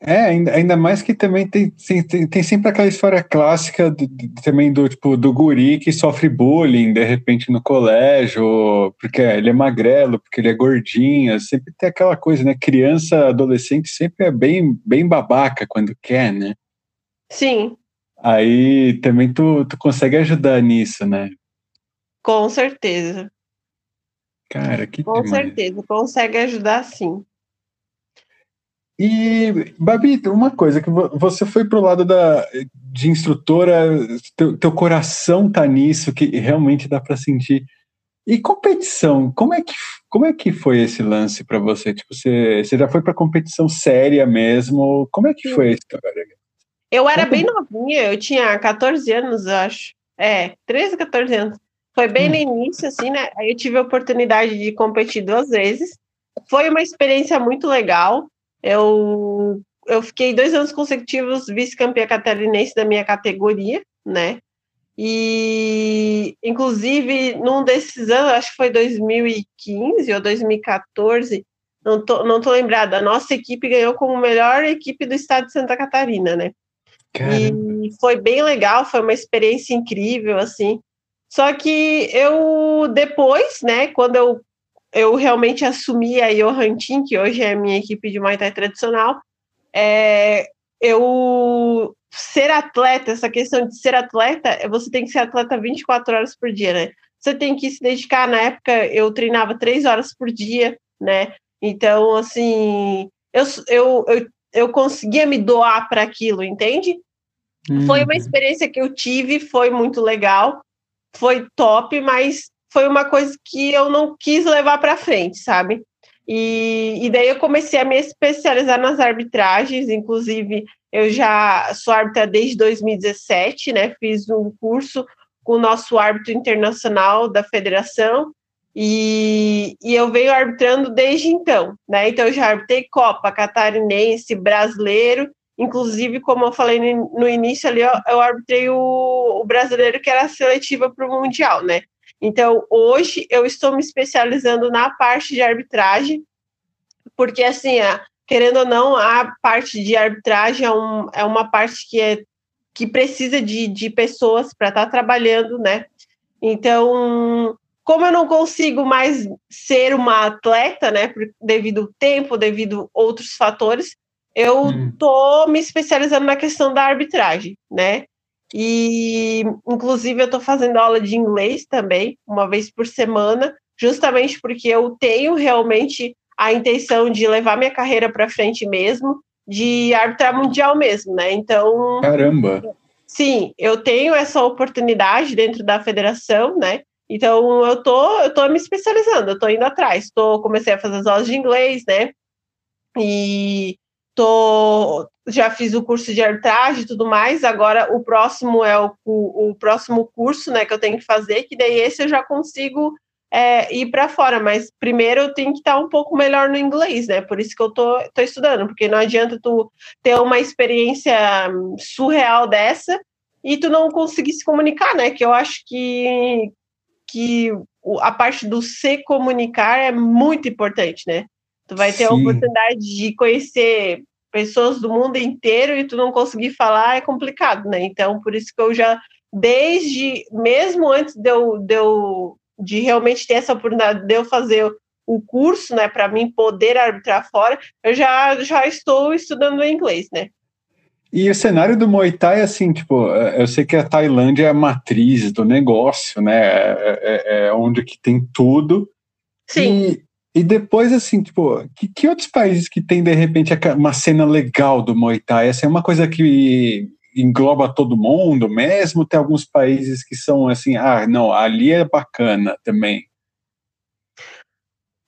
É, ainda, ainda mais que também tem, tem, tem sempre aquela história clássica do, do, também do tipo do guri que sofre bullying de repente no colégio, porque ele é magrelo, porque ele é gordinho, sempre tem aquela coisa, né? Criança, adolescente sempre é bem, bem babaca quando quer, né? Sim. Aí também tu, tu consegue ajudar nisso, né? Com certeza. Cara, que Com demais. certeza, consegue ajudar sim. E, Babi, uma coisa, que você foi pro lado da, de instrutora, teu, teu coração tá nisso, que realmente dá para sentir. E competição, como é que, como é que foi esse lance para você? Tipo, você, você já foi para competição séria mesmo? Como é que foi a história? Eu era bem novinha, eu tinha 14 anos, eu acho. É, 13, 14 anos. Foi bem hum. no início, assim, né? Aí eu tive a oportunidade de competir duas vezes. Foi uma experiência muito legal. Eu, eu fiquei dois anos consecutivos vice-campeã catarinense da minha categoria, né? E, inclusive, num desses anos, acho que foi 2015 ou 2014, não tô, não tô lembrada, a nossa equipe ganhou como melhor equipe do estado de Santa Catarina, né? Caramba. E foi bem legal, foi uma experiência incrível, assim. Só que eu, depois, né, quando eu eu realmente assumi a Johan Team, que hoje é a minha equipe de Muay Thai tradicional, é, eu ser atleta, essa questão de ser atleta, você tem que ser atleta 24 horas por dia, né? Você tem que se dedicar, na época eu treinava três horas por dia, né? Então, assim, eu, eu, eu, eu conseguia me doar para aquilo, entende? Uhum. Foi uma uhum. experiência que eu tive, foi muito legal, foi top, mas foi uma coisa que eu não quis levar para frente, sabe? E, e, daí eu comecei a me especializar nas arbitragens, inclusive eu já sou árbitra desde 2017, né? Fiz um curso com o nosso árbitro internacional da federação e, e eu venho arbitrando desde então, né? Então eu já arbitrei Copa, Catarinense, Brasileiro, inclusive, como eu falei no, início ali, eu, eu arbitrei o, o brasileiro que era seletiva para o Mundial, né? Então, hoje eu estou me especializando na parte de arbitragem, porque, assim, querendo ou não, a parte de arbitragem é, um, é uma parte que, é, que precisa de, de pessoas para estar tá trabalhando, né? Então, como eu não consigo mais ser uma atleta, né, devido ao tempo, devido a outros fatores, eu estou hum. me especializando na questão da arbitragem, né? E, inclusive, eu estou fazendo aula de inglês também, uma vez por semana, justamente porque eu tenho realmente a intenção de levar minha carreira para frente mesmo, de arbitrar mundial mesmo, né? Então. Caramba! Sim, eu tenho essa oportunidade dentro da federação, né? Então eu tô, eu tô me especializando, eu tô indo atrás. Tô, comecei a fazer as aulas de inglês, né? E tô, já fiz o curso de arbitragem e tudo mais. Agora o próximo é o, o, o, próximo curso, né, que eu tenho que fazer, que daí esse eu já consigo é, ir para fora. Mas primeiro eu tenho que estar um pouco melhor no inglês, né? Por isso que eu tô, tô estudando, porque não adianta tu ter uma experiência surreal dessa e tu não conseguir se comunicar, né? Que eu acho que que a parte do se comunicar é muito importante, né? Tu vai ter Sim. a oportunidade de conhecer pessoas do mundo inteiro e tu não conseguir falar é complicado, né? Então, por isso que eu já, desde, mesmo antes de eu, de, eu, de realmente ter essa oportunidade de eu fazer o curso, né, para mim poder arbitrar fora, eu já, já estou estudando inglês, né? E o cenário do Muay Thai, assim, tipo, é, eu sei que a Tailândia é a matriz do negócio, né? É, é, é onde que tem tudo. Sim. E e depois, assim, tipo, que, que outros países que tem, de repente, uma cena legal do Muay Thai? Essa é uma coisa que engloba todo mundo mesmo? Tem alguns países que são assim, ah, não, ali é bacana também.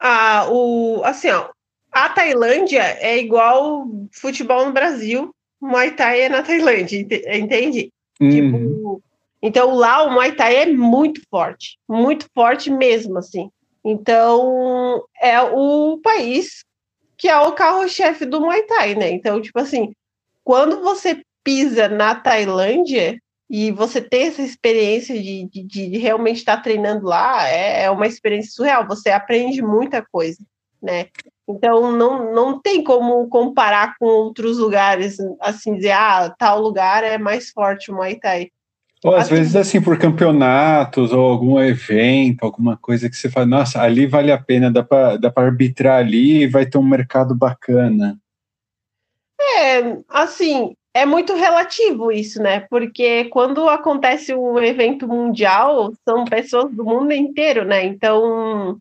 Ah, o, assim, ó, a Tailândia é igual futebol no Brasil, Muay Thai é na Tailândia, entende? Uhum. Tipo, então lá o Muay Thai é muito forte, muito forte mesmo, assim. Então, é o país que é o carro-chefe do Muay Thai, né? Então, tipo assim, quando você pisa na Tailândia e você tem essa experiência de, de, de realmente estar treinando lá, é, é, uma experiência surreal. Você aprende muita coisa. né? Então não, não tem como comparar com outros lugares, assim, dizer, ah, tal lugar é mais forte o Muay Thai. Ou às assim, vezes assim por campeonatos ou algum evento, alguma coisa que você fala, nossa, ali vale a pena, dá para dá arbitrar ali e vai ter um mercado bacana. É, assim, é muito relativo isso, né? Porque quando acontece um evento mundial, são pessoas do mundo inteiro, né? Então,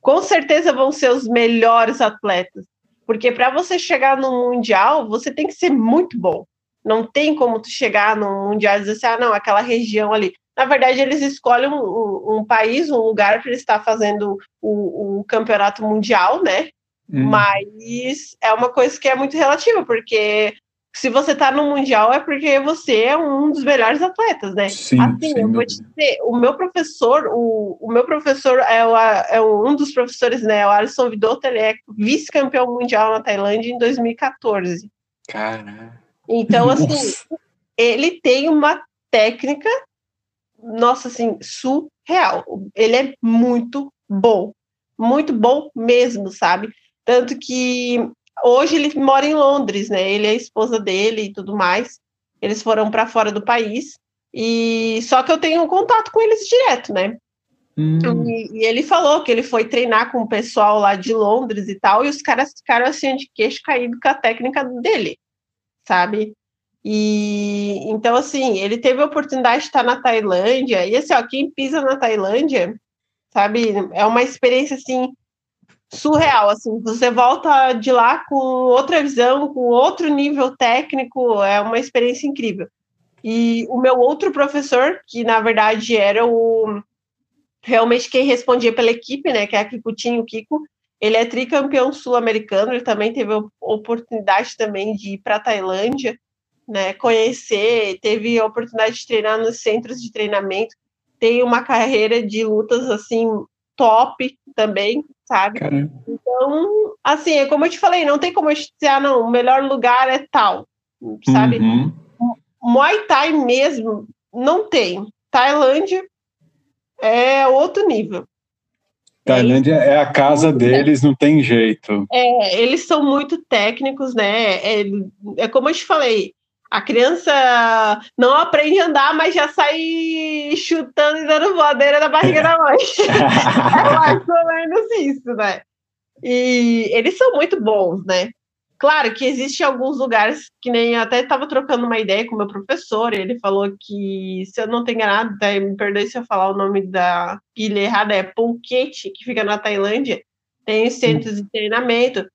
com certeza vão ser os melhores atletas. Porque para você chegar no mundial, você tem que ser muito bom. Não tem como tu chegar no mundial e dizer assim, ah, não, aquela região ali. Na verdade, eles escolhem um, um, um país, um lugar para estar fazendo o, o campeonato mundial, né? Hum. Mas é uma coisa que é muito relativa, porque se você está no Mundial é porque você é um dos melhores atletas, né? Sim, assim, eu vou te dizer, o meu professor, o, o meu professor é, o, é um dos professores, né? O Alisson Vidotto, ele é vice-campeão mundial na Tailândia em 2014. Cara. Então, assim, nossa. ele tem uma técnica, nossa, assim, surreal. Ele é muito bom. Muito bom mesmo, sabe? Tanto que hoje ele mora em Londres, né? Ele é a esposa dele e tudo mais. Eles foram para fora do país. E só que eu tenho contato com eles direto, né? Hum. E, e, ele falou que ele foi treinar com o pessoal lá de Londres e tal, e os caras ficaram assim de queixo caído com a técnica dele, sabe? E então, assim, ele teve a oportunidade de estar na Tailândia, e assim, ó, quem pisa na Tailândia, sabe, é uma experiência assim surreal, assim, você volta de lá com outra visão, com outro nível técnico, é uma experiência incrível. E o meu outro professor, que na verdade era o realmente quem respondia pela equipe, né, que é a Kikutinho Kiko, ele é tricampeão sul-americano, ele também teve a oportunidade também de ir para a Tailândia, né, conhecer, teve a oportunidade de treinar nos centros de treinamento, tem uma carreira de lutas assim top também, sabe? Caramba. Então, assim, é como eu te falei, não tem como eu te dizer, ah, não, o melhor lugar é tal, sabe? Uhum. Muay Thai mesmo, não tem. Tailândia é outro nível. Tailândia é, a casa deles, não tem jeito. É, eles são muito técnicos, né? É, é como eu te falei, a criança não aprende a andar, mas já sai chutando e dando voadeira na barriga da mãe. (laughs) é mais ou menos isso, né? E eles são muito bons, né? Claro que existem alguns lugares que nem até estava trocando uma ideia com o meu professor, ele falou que, se eu não tenho enganado, me perdoe se eu falar o nome da ilha errada, é Phuket, que fica na Tailândia, tem centros de treinamento.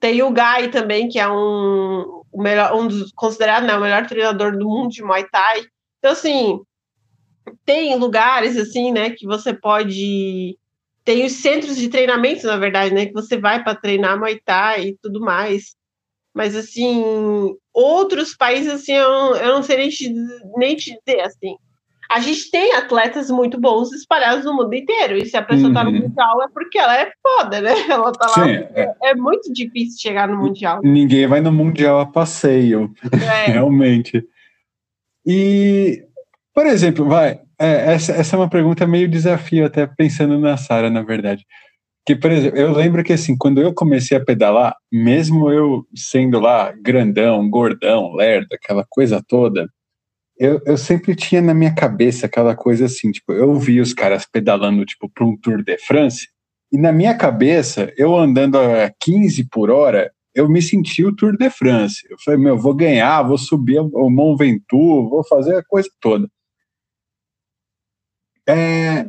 Tem o Gai também, que é um, o melhor, um dos considerado né, o melhor treinador do mundo de Muay Thai. Então, assim, tem lugares assim, né, que você pode. Tem os centros de treinamento, na verdade, né? Que você vai para treinar Muay Thai e tudo mais. Mas, assim, outros países, assim, eu, eu não sei nem te, nem te dizer, assim a gente tem atletas muito bons espalhados no mundo inteiro. E se a pessoa está no uhum. Mundial é porque ela é foda, né? (laughs) Ela tá lá. Sim, é. é. muito difícil chegar no Mundial. Ninguém vai no Mundial a passeio, é. (laughs) realmente. E, por exemplo, vai. É, essa, essa é uma pergunta meio desafio, até pensando na Sara, na verdade. Que, por exemplo, eu lembro que assim, quando eu comecei a pedalar, mesmo eu sendo lá grandão, gordão, lerdo, aquela coisa toda, eu, eu sempre tinha na minha cabeça aquela coisa assim, tipo, eu vi os caras pedalando, tipo, para um Tour de France, e na minha cabeça, eu andando a 15 por hora, eu me senti o Tour de France. Eu falei, meu, vou ganhar, vou subir o Mont Ventoux, vou fazer a coisa toda. É,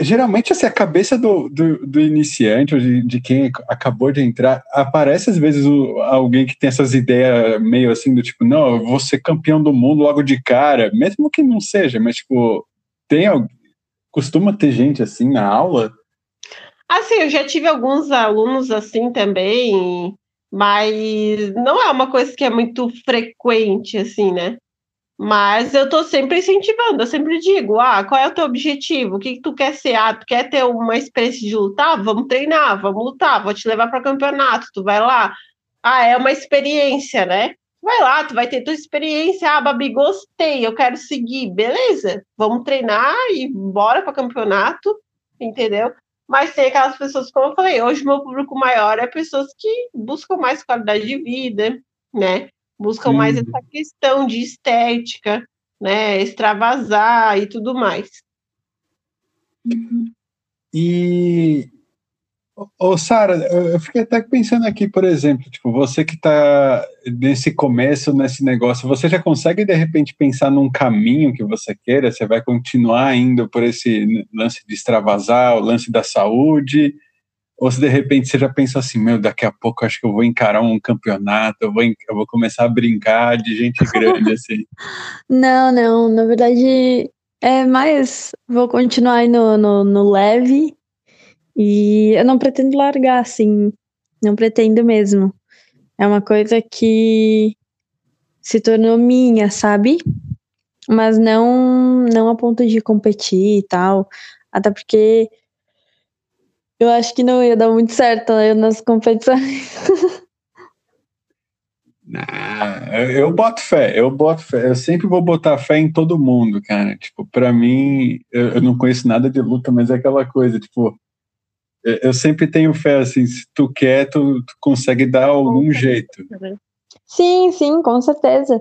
geralmente assim, a cabeça do, do, do iniciante ou de, de, quem acabou de entrar aparece às vezes o, alguém que tem essas ideias meio assim do tipo não eu vou ser campeão do mundo logo de cara mesmo que não seja mas tipo tem costuma ter gente assim na aula? Assim eu já tive alguns alunos assim também mas não é uma coisa que é muito frequente assim né mas eu estou sempre incentivando, eu sempre digo, ah, qual é o teu objetivo? O que, que tu quer ser? Ah, tu quer ter uma experiência de lutar? Vamos treinar, vamos lutar, vou te levar para campeonato, tu vai lá. Ah, é uma experiência, né? Vai lá, tu vai ter tua experiência. Ah, Babi, gostei, eu quero seguir. Beleza, vamos treinar e bora para campeonato, entendeu? Mas tem aquelas pessoas, como eu falei, hoje meu público maior é pessoas que buscam mais qualidade de vida, né? Buscam Sim. mais essa questão de estética, né? Extravasar e tudo mais. E Ô, Sara, eu fiquei até pensando aqui, por exemplo, tipo, você que está nesse começo, nesse negócio, você já consegue de repente pensar num caminho que você queira? Você vai continuar indo por esse lance de extravasar, o lance da saúde? Ou se de repente você já pensa assim, meu, daqui a pouco acho que eu vou encarar um campeonato, eu vou, eu vou começar a brincar de gente (laughs) grande, assim? Não, não, na verdade é mais, vou continuar aí no, no, no leve, e eu não pretendo largar, assim. Não pretendo mesmo. É uma coisa que se tornou minha, sabe? Mas não, não a ponto de competir e tal. Até porque eu acho que não ia dar muito certo né, nas competições. (laughs) eu boto fé, eu boto fé. Eu sempre vou botar fé em todo mundo, cara. Tipo, pra mim, eu, eu não conheço nada de luta, mas é aquela coisa, tipo, eu sempre tenho fé, assim, se tu quer, tu, tu consegue dar algum jeito. Sim, sim, com certeza.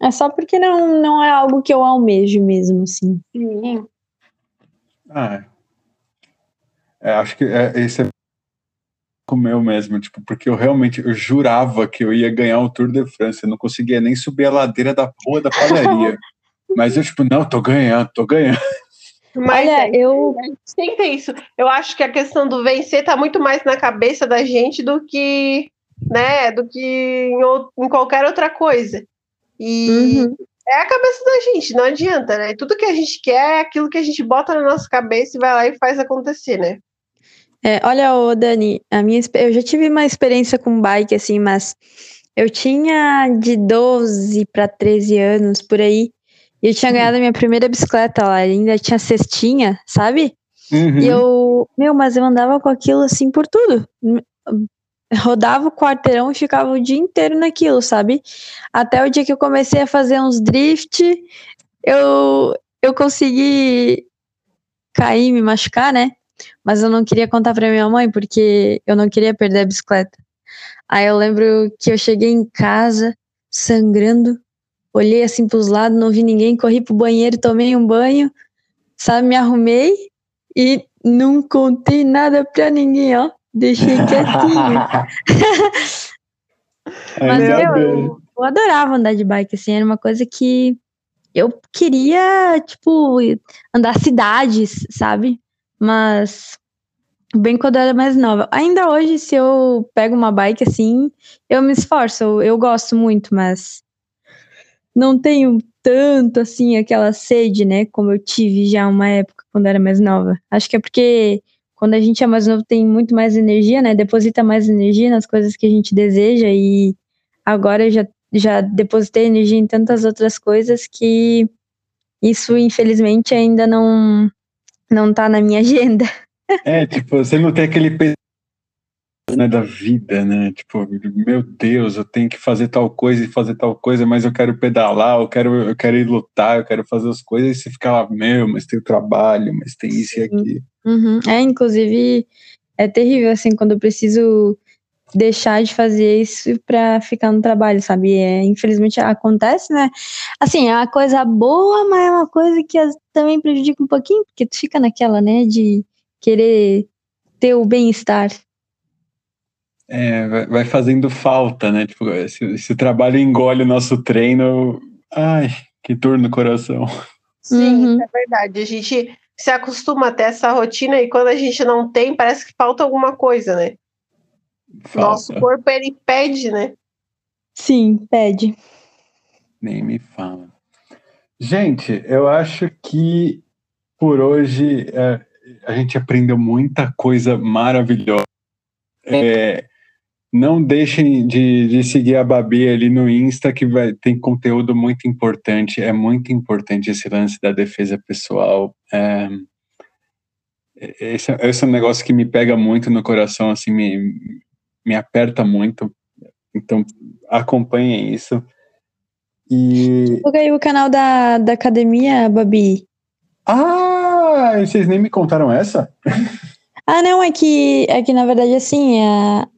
É só porque não, não é algo que eu almejo mesmo, assim. Sim. Ah, é, acho que é, esse é o meu mesmo, tipo, porque eu realmente eu jurava que eu ia ganhar o Tour de France, eu não conseguia nem subir a ladeira da rua da padaria. (laughs) Mas eu, tipo, não, tô ganhando, tô ganhando. Mas Olha, é, eu sempre isso. Eu acho que a questão do vencer está muito mais na cabeça da gente do que, né, do que em, em qualquer outra coisa. E uhum. é a cabeça da gente, não adianta, né? Tudo que a gente quer é aquilo que a gente bota na nossa cabeça e vai lá e faz acontecer, né? É, olha, ô Dani, a minha, eu já tive uma experiência com bike, assim, mas eu tinha de 12 para 13 anos, por aí, e eu tinha ganhado a minha primeira bicicleta lá, ainda tinha cestinha, sabe? Uhum. E eu, meu, mas eu andava com aquilo assim por tudo. Rodava o quarteirão e ficava o dia inteiro naquilo, sabe? Até o dia que eu comecei a fazer uns drift, eu, eu consegui cair, me machucar, né? Mas eu não queria contar pra minha mãe, porque eu não queria perder a bicicleta. Aí eu lembro que eu cheguei em casa sangrando, olhei assim pros lados, não vi ninguém, corri pro banheiro, tomei um banho, sabe, me arrumei e não contei nada pra ninguém, ó. Deixei quietinho. (laughs) Mas eu, eu, eu adorava andar de bike, assim, era uma coisa que eu queria, tipo, andar cidades, sabe? Mas bem quando eu era mais nova. Ainda hoje, se eu pego uma bike assim, eu me esforço, eu, eu gosto muito, mas não tenho tanto assim aquela sede, né, como eu tive já uma época quando era mais nova. Acho que é porque quando a gente é mais novo tem muito mais energia, né, deposita mais energia nas coisas que a gente deseja e agora eu já já depositei energia em tantas outras coisas que isso infelizmente ainda não não tá na minha agenda. É, tipo, você não tem aquele né, da vida, né? Tipo, meu Deus, eu tenho que fazer tal coisa e fazer tal coisa, mas eu quero pedalar, eu quero, eu quero ir lutar, eu quero fazer as coisas, e você fica lá, meu, mas tem o trabalho, mas tem isso e aquilo. Uhum. É, inclusive, é terrível, assim, quando eu preciso deixar de fazer isso para ficar no trabalho, sabe? É, infelizmente acontece, né? Assim, é uma coisa boa, mas é uma coisa que também prejudica um pouquinho, porque tu fica naquela, né, de querer ter o bem-estar. É, vai fazendo falta, né? Tipo, esse, esse trabalho engole o nosso treino. Ai, que dor no coração. Sim, uhum. é verdade. A gente se acostuma a ter essa rotina e quando a gente não tem, parece que falta alguma coisa, né? Falta. Nosso corpo, ele pede, né? Sim, pede. Nem me fala. Gente, eu acho que por hoje é, a gente aprendeu muita coisa maravilhosa. É, não deixem de, de, seguir a Babi ali no Insta, que vai, tem conteúdo muito importante. É muito importante esse lance da defesa pessoal. É, esse, esse, é um negócio que me pega muito no coração, assim, me, me aperta muito. Então, acompanhem isso. E... Divulga aí o canal da, da academia, Babi. Ah, vocês nem me contaram essa? (laughs) Ah, não, é que, é que na verdade, assim, a,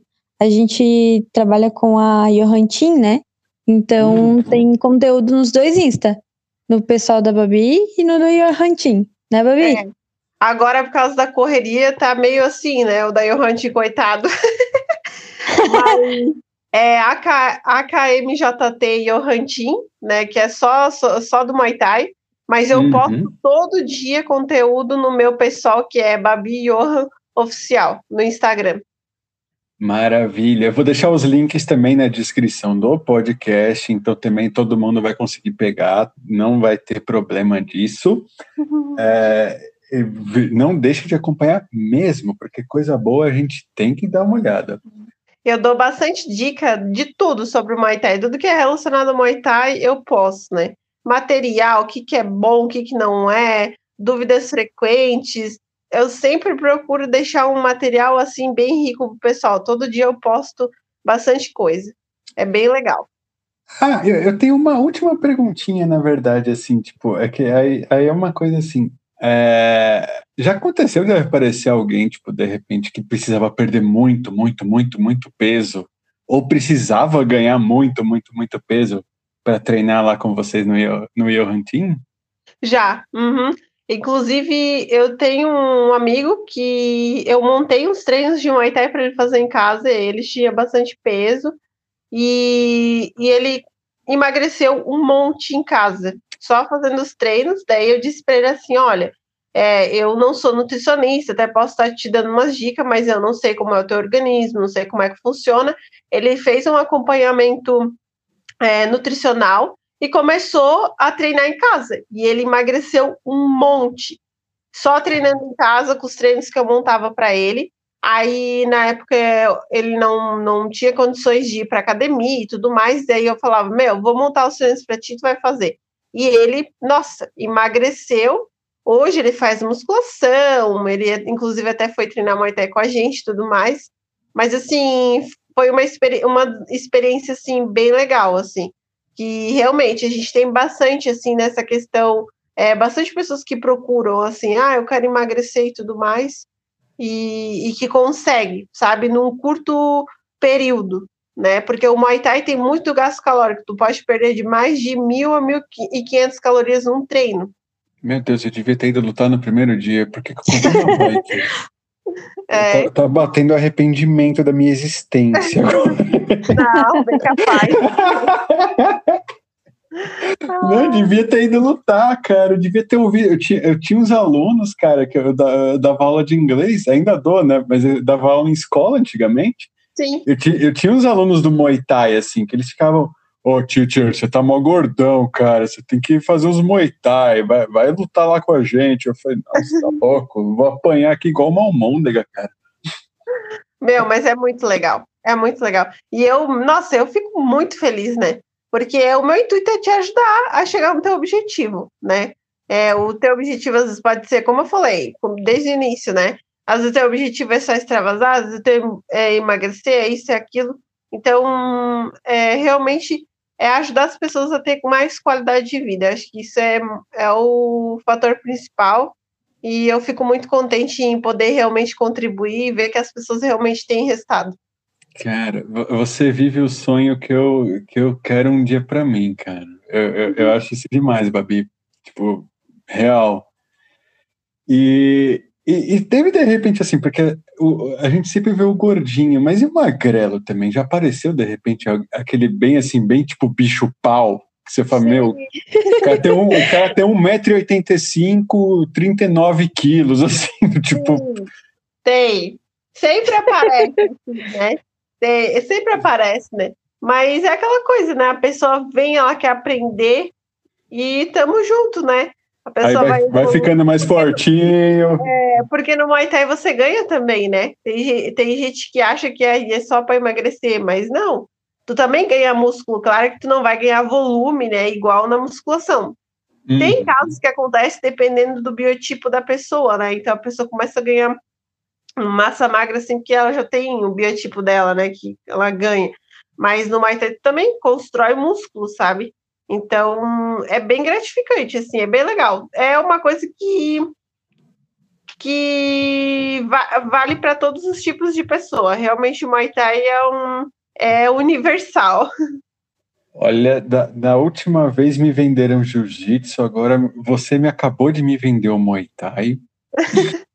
a gente trabalha com a Johan Team, né? Então uhum. tem conteúdo nos dois Insta. No pessoal da Babi e no do Johan Team, né, Babi? É. Agora, por causa da correria, tá meio assim, né? O da Johan Team, coitado. (laughs) Mas é AK, AKMJT Johan Team, né? Que é só, só, só do Muay Thai. Mas eu uhum. posto todo dia conteúdo no meu pessoal, que é Babi Johan Oficial, no Instagram. Maravilha. Eu vou deixar os links também na descrição do podcast, então também todo mundo vai conseguir pegar, não vai ter problema disso. Uhum. É, não deixe de acompanhar mesmo, porque coisa boa a gente tem que dar uma olhada. Eu dou bastante dica de tudo sobre o Muay Thai, tudo que é relacionado ao Muay Thai eu posto, né? material, o que, que é bom, o que, que não é, dúvidas frequentes. Eu sempre procuro deixar um material assim bem rico para o pessoal. Todo dia eu posto bastante coisa. É bem legal. Ah, eu, eu, tenho uma última perguntinha, na verdade, assim, tipo, é que aí, aí é uma coisa assim. É, já aconteceu de aparecer alguém, tipo, de repente, que precisava perder muito, muito, muito, muito peso, ou precisava ganhar muito, muito, muito peso, para treinar lá com vocês no, no Johan Team? Já. Uhum. Inclusive, eu tenho um amigo que eu montei uns treinos de Muay Thai para ele fazer em casa. Ele tinha bastante peso e, e ele emagreceu um monte em casa, só fazendo os treinos. Daí eu disse para ele assim: olha, é, eu não sou nutricionista, até posso estar te dando umas dicas, mas eu não sei como é o teu organismo, não sei como é que funciona. Ele fez um acompanhamento é, nutricional e começou a treinar em casa. E ele emagreceu um monte, só treinando em casa com os treinos que eu montava para ele. Aí, na época, ele não, não tinha condições de ir para academia e tudo mais. Daí eu falava: Meu, vou montar os treinos para ti, tu vai fazer. E ele, nossa, emagreceu. Hoje ele faz musculação, ele inclusive até foi treinar Muay Thai com a gente e tudo mais. Mas assim, foi uma, experi uma experiência assim bem legal assim que realmente a gente tem bastante assim nessa questão é, bastante pessoas que procuram assim ah eu quero emagrecer e tudo mais e, e que consegue sabe num curto período né porque o Muay Thai tem muito gasto calórico tu pode perder de mais de mil a mil e quinhentas calorias num treino meu Deus, eu devia ter ido lutar no primeiro dia. Por que, que eu comprei (laughs) É... Tá, tá, batendo arrependimento da minha existência (laughs) agora. Não, bem capaz. (laughs) Não, devia ter ido lutar, cara. Eu devia ter ouvido. Eu tinha, eu tinha uns alunos, cara, que eu, eu dava aula de inglês, ainda dou, né? Mas eu dava aula em escola antigamente. Sim. Eu, eu tinha uns alunos do Muay Thai, assim, que eles ficavam. Ô, oh, teacher, você tá mó gordão, cara. Você tem que fazer uns Muay Thai. Vai, vai lutar lá com a gente. Eu falei, nossa, tá louco. Vou apanhar aqui igual uma almôndega, cara. Meu, mas é muito legal. É muito legal. E eu, nossa, eu fico muito feliz, né? Porque o meu intuito é te ajudar a chegar no teu objetivo, né? É, o teu objetivo, às vezes, pode ser, como eu falei, desde o início, né? Às vezes o objetivo é só extravasar, às vezes é emagrecer, é isso e aquilo. Então, é, realmente é ajudar as pessoas a ter mais qualidade de vida. Acho que isso é, é o fator principal. E eu fico muito contente em poder realmente contribuir e ver que as pessoas realmente têm resultado. Cara, você vive o sonho que eu, que eu quero um dia para mim, cara. Eu, eu, eu, acho isso demais, Babi. Tipo, real. E, e, e, teve de repente assim, porque o, a gente sempre vê o gordinho, mas e o magrelo também? Já apareceu de repente aquele bem assim, bem tipo bicho pau, que você fala, Sim. meu, o cara tem, um, o cara tem 1,85m, 39 quilos, (laughs) assim, tipo. Sim. Tem. Sempre aparece, assim, né? Tem, sempre aparece, né? Mas é aquela coisa, né? A pessoa vem, ela quer aprender e tamo junto, né? A pessoa vai, vai, vai ficando mais fortinho. É, porque no Muay Thai você ganha também, né? Tem, tem gente que acha que é, é só para emagrecer, mas não. Tu também ganha músculo, claro que tu não vai ganhar volume, né? Igual na musculação. Hum. Tem casos que acontece dependendo do biotipo da pessoa, né? Então a pessoa começa a ganhar massa magra assim que ela já tem o biotipo dela, né? Que ela ganha. Mas no Muay Thai também constrói músculo, sabe? Então, é bem gratificante, assim, é bem legal. É uma coisa que, que va vale para todos os tipos de pessoa. Realmente o Muay Thai é um é universal. Olha, da, da última vez me venderam jiu-jitsu, agora você me acabou de me vender o Muay Thai. (laughs)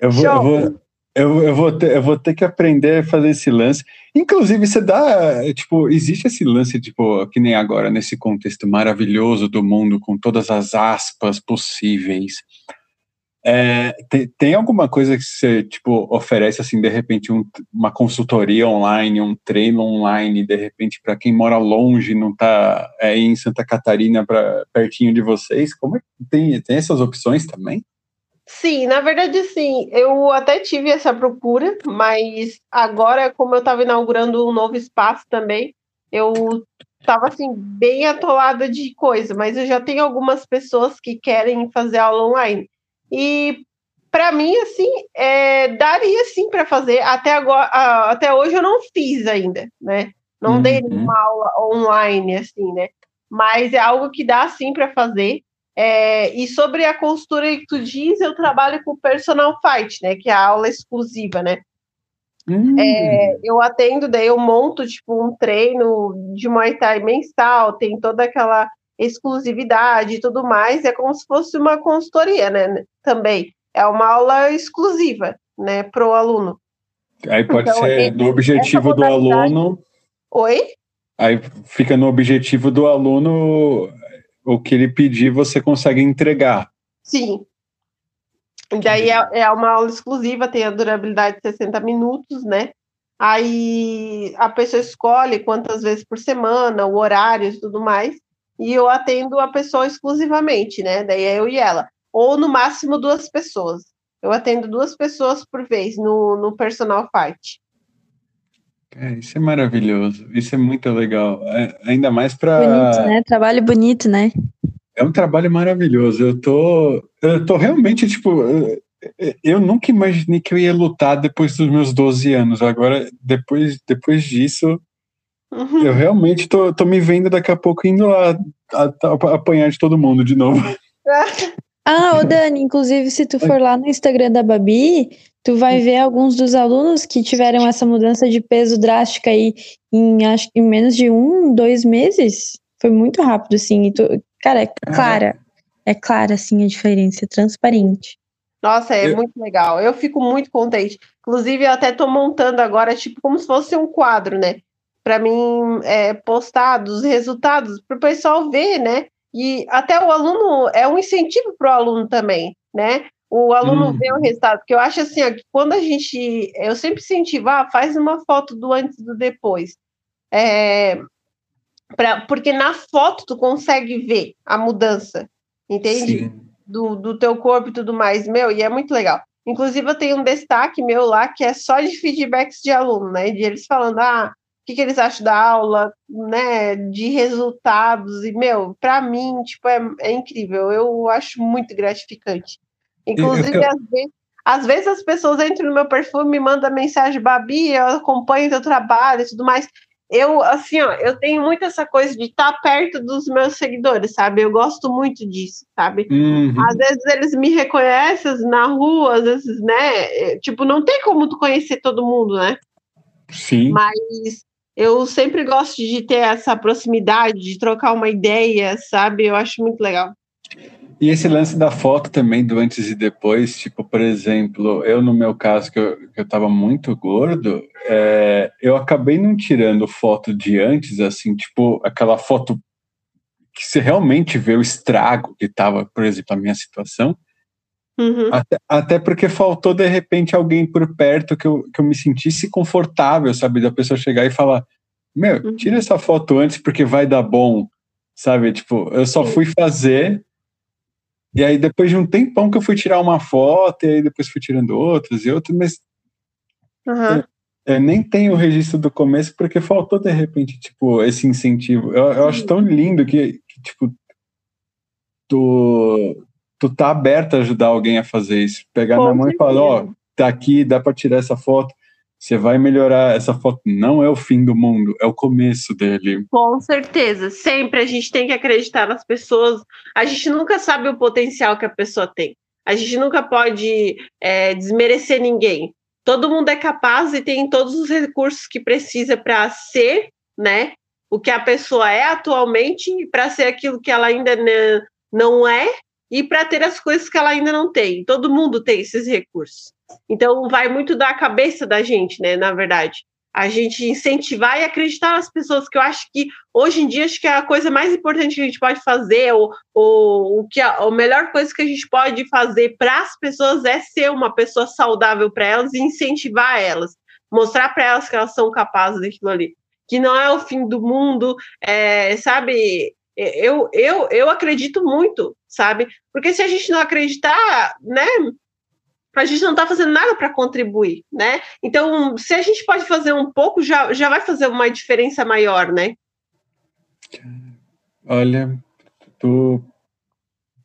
eu, vou, eu, vou, eu, eu, vou ter, eu vou ter que aprender a fazer esse lance. Inclusive, você dá. Tipo, existe esse lance, tipo, que nem agora, nesse contexto maravilhoso do mundo, com todas as aspas possíveis. É, tem, tem, alguma coisa que você tipo oferece assim de repente um, uma consultoria online, um treino online, de repente para quem mora longe, não está é, em Santa Catarina para pertinho de vocês? Como é que tem tem essas opções também? Sim, na verdade sim. Eu até tive essa procura, mas agora como eu estava inaugurando um novo espaço também, eu estava assim bem atolada de coisa, mas eu já tenho algumas pessoas que querem fazer aula online. E para mim, assim, é, daria sim para fazer. Até agora, até hoje eu não fiz ainda, né? Não uhum. dei uma aula online, assim, né? Mas é algo que dá sim para fazer. É, e sobre a costura que tu diz, eu trabalho com personal fight, né? Que é a aula exclusiva, né? Uhum. É, eu atendo, daí eu monto tipo um treino de Muay Thai mensal, tem toda aquela exclusividade e tudo mais, é como se fosse uma consultoria, né? Também é uma aula exclusiva, né, para o aluno. Aí pode então, ser do objetivo do aluno. Oi? Aí fica no objetivo do aluno o que ele pedir, você consegue entregar. Sim. Daí é, é uma aula exclusiva, tem a durabilidade de 60 minutos, né? Aí a pessoa escolhe quantas vezes por semana, o horário e tudo mais e eu atendo a pessoa exclusivamente, né? Daí é eu e ela. Ou no máximo duas pessoas. Eu atendo duas pessoas por vez no, no personal fight. É, isso é maravilhoso, isso é muito legal. É, ainda mais para. Bonito, né? Trabalho bonito, né? É um trabalho maravilhoso. Eu tô, eu tô realmente, tipo, eu nunca imaginei que eu ia lutar depois dos meus 12 anos. Agora, depois, depois disso, Uhum. Eu realmente tô, tô me vendo daqui a pouco indo lá apanhar de todo mundo de novo. (laughs) Ah, ô Dani, inclusive se tu for lá no Instagram da Babi, tu vai ver alguns dos alunos que tiveram essa mudança de peso drástica aí em acho em menos de um, dois meses. Foi muito rápido, assim. E tu, cara, é clara. É clara, assim, a diferença, é transparente. Nossa, é eu... muito legal. Eu fico muito contente. Inclusive, eu até tô montando agora, tipo, como se fosse um quadro, né? para mim é, postar dos resultados para o pessoal ver, né? E até o aluno é um incentivo para o aluno também, né? O aluno hum. vê o resultado, porque eu acho assim, ó, que quando a gente, eu sempre incentivo, ah, faz uma foto do antes e do depois, é, pra, porque na foto tu consegue ver a mudança, entende? Do, do teu corpo e tudo mais, meu, e é muito legal. Inclusive, eu tenho um destaque meu lá que é só de feedbacks de aluno, né? De eles falando, ah, o que, que, eles acham da aula, né, de resultados, e, meu, para mim, tipo, é, é, incrível, eu acho muito gratificante. Inclusive, eu... às, vezes, às, vezes, as pessoas entram no meu perfil e me mandam mensagem, Babi, eu acompanho teu trabalho e tudo mais. Eu, assim, ó, eu tenho muito essa coisa de estar tá perto dos meus seguidores, sabe? Eu gosto muito disso, sabe? Uhum. Às vezes eles me reconhecem na rua, às vezes, né? Tipo, não tem como tu conhecer todo mundo, né? Sim. Mas eu sempre gosto de ter essa proximidade, de trocar uma ideia, sabe? Eu acho muito legal. E esse lance da foto também, do antes e depois, tipo, por exemplo, eu no meu caso, que eu, que eu tava muito gordo, é, eu acabei não tirando foto de antes, assim, tipo, aquela foto que você realmente vê o estrago que tava, por exemplo, a minha situação. Uhum. Até, até, porque faltou, de repente, alguém por perto que eu, que eu me sentisse confortável, sabe? Da pessoa chegar e falar: Meu, uhum. tira essa foto antes porque vai dar bom, sabe? Tipo, eu só fui fazer. E aí, depois de um tempão que eu fui tirar uma foto, e aí depois fui tirando outras e outras, mas uhum. eu, eu, nem tenho o registro do começo porque faltou, de repente, tipo, esse incentivo. Eu, eu acho tão lindo que, que tipo, tu, tu tá aberto a ajudar alguém a fazer isso. Pegar Com na mão e falar, ó, oh, tá aqui, dá para tirar essa foto. Você vai melhorar essa foto. Não é o fim do mundo, é o começo dele. Com certeza. Sempre a gente tem que acreditar nas pessoas. A gente nunca sabe o potencial que a pessoa tem. A gente nunca pode é, desmerecer ninguém. Todo mundo é capaz e tem todos os recursos que precisa para ser, né? O que a pessoa é atualmente, para ser aquilo que ela ainda não é e para ter as coisas que ela ainda não tem. Todo mundo tem esses recursos. Então, vai muito da cabeça da gente, né? Na verdade a gente incentivar e acreditar nas pessoas, que eu acho que hoje em dia acho que é a coisa mais importante que a gente pode fazer, ou, ou o que a, a melhor coisa que a gente pode fazer para as pessoas é ser uma pessoa saudável para elas e incentivar elas, mostrar para elas que elas são capazes daquilo ali, que não é o fim do mundo, é, sabe? Eu, eu, eu acredito muito, sabe? Porque se a gente não acreditar, né? a gente não está fazendo nada para contribuir, né? Então, se a gente pode fazer um pouco, já, já vai fazer uma diferença maior, né? Olha, tu,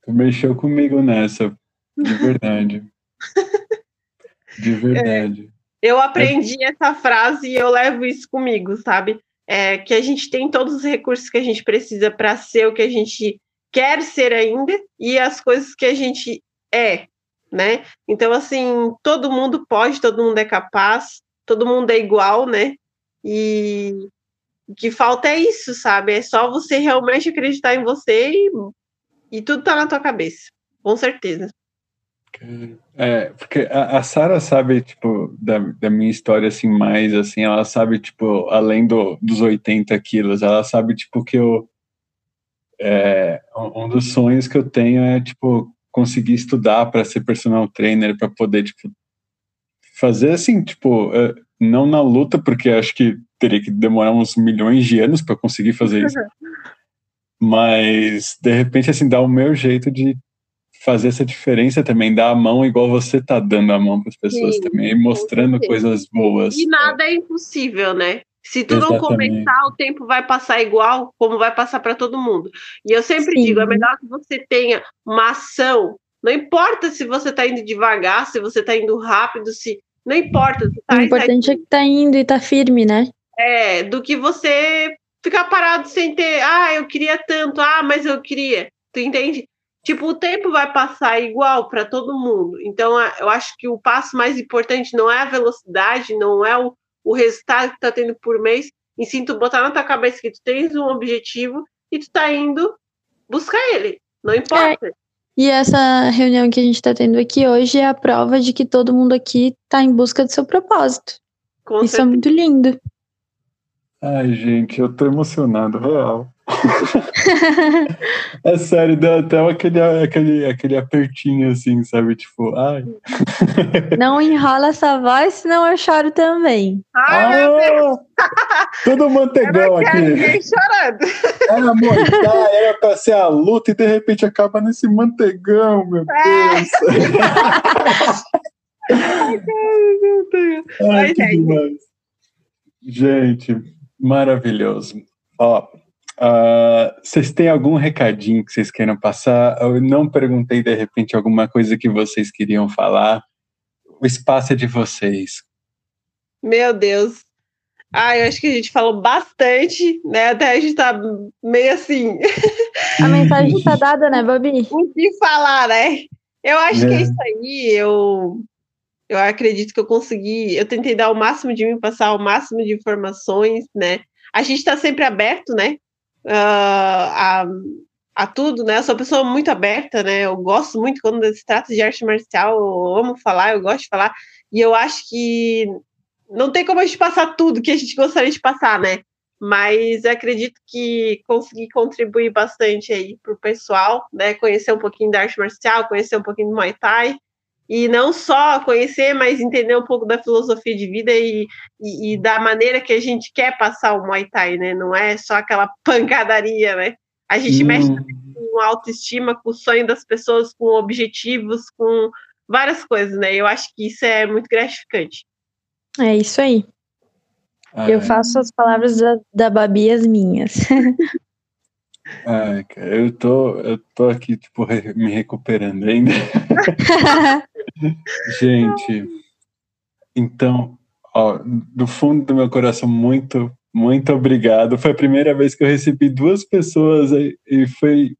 tu mexeu comigo nessa, de verdade. (laughs) de verdade. É, eu aprendi é. essa frase e eu levo isso comigo, sabe? É, que a gente tem todos os recursos que a gente precisa para ser o que a gente quer ser ainda e as coisas que a gente é, né? Então, assim, todo mundo pode, todo mundo é capaz, todo mundo é igual, né? E o que falta é isso, sabe? É só você realmente acreditar em você e, e tudo tá na tua cabeça, com certeza. É, porque a, a Sara sabe, tipo, da, da minha história, assim, mais, assim, ela sabe, tipo, além do, dos 80 quilos, ela sabe, tipo, que eu, é, um dos sonhos que eu tenho é, tipo, conseguir estudar para ser personal trainer, para poder, tipo, fazer assim, tipo, eh, não na luta, porque acho que teria que demorar uns milhões de anos para conseguir fazer isso. (laughs) Mas, de repente, assim, dar o meu jeito de fazer essa diferença também, dar a mão igual você tá dando a mão para as pessoas Sim, também, mostrando coisas boas. E nada é, é impossível, né? Se tu Exatamente. não começar, o tempo vai passar igual, como vai passar para todo mundo. E eu sempre Sim. digo, é melhor que você tenha uma ação. Não importa se você está indo devagar, se você está indo rápido, se não importa. Tá, o importante é que tá indo e tá firme, né? É, do que você ficar parado sem ter, ah, eu queria tanto, ah, mas eu queria. Tu entende? Tipo, o tempo vai passar igual para todo mundo. Então, eu acho que o passo mais importante não é a velocidade, não é o, o resultado que tu tá tendo por mês, e sim tu botar na tua cabeça que tu tens um objetivo e tu tá indo buscar ele. Não importa. É. E essa reunião que a gente está tendo aqui hoje é a prova de que todo mundo aqui está em busca do seu propósito. Com Isso certeza. é muito lindo. Ai, gente, eu tô emocionado, real. É sério, deu até aquele, aquele, aquele apertinho assim, sabe? Tipo, ai. Não enrola essa voz, senão eu choro também. Ai, ah, meu Deus! Tudo mantegão aqui. Ninguém chorando. Era mortal, era pra ser a luta e de repente acaba nesse mantegão, meu é. Deus. (laughs) ai, meu Deus. Ai, que demais. Gente, maravilhoso. Ó, Uh, vocês têm algum recadinho que vocês queiram passar? Eu não perguntei de repente alguma coisa que vocês queriam falar. O espaço é de vocês. Meu Deus. Ah, eu acho que a gente falou bastante, né? Até a gente tá meio assim. A mensagem tá (laughs) dada, né, Babi? O que falar, né? Eu acho é. que é isso aí. Eu, eu acredito que eu consegui. Eu tentei dar o máximo de mim, passar o máximo de informações, né? A gente está sempre aberto, né? Uh, a, a tudo, né? Eu sou uma pessoa muito aberta, né? Eu gosto muito quando se trata de arte marcial, eu amo falar, eu gosto de falar, e eu acho que não tem como a gente passar tudo que a gente gostaria de passar, né? Mas acredito que consegui contribuir bastante aí para o pessoal, né? Conhecer um pouquinho da arte marcial, conhecer um pouquinho do Muay Thai, e não só conhecer, mas entender um pouco da filosofia de vida e, e, e, da maneira que a gente quer passar o Muay Thai, né? Não é só aquela (laughs) pancadaria, né? A gente hum. mexe com autoestima, com o sonho das pessoas, com objetivos, com várias coisas, né? Eu acho que isso é muito gratificante. É isso aí. Ah, eu é. faço as palavras da, da Babi as minhas. (laughs) Ai, cara, eu tô, eu tô aqui, tipo, me recuperando ainda. (laughs) Gente, então, ó, do fundo do meu coração, muito, muito obrigado. Foi a primeira vez que eu recebi duas pessoas e foi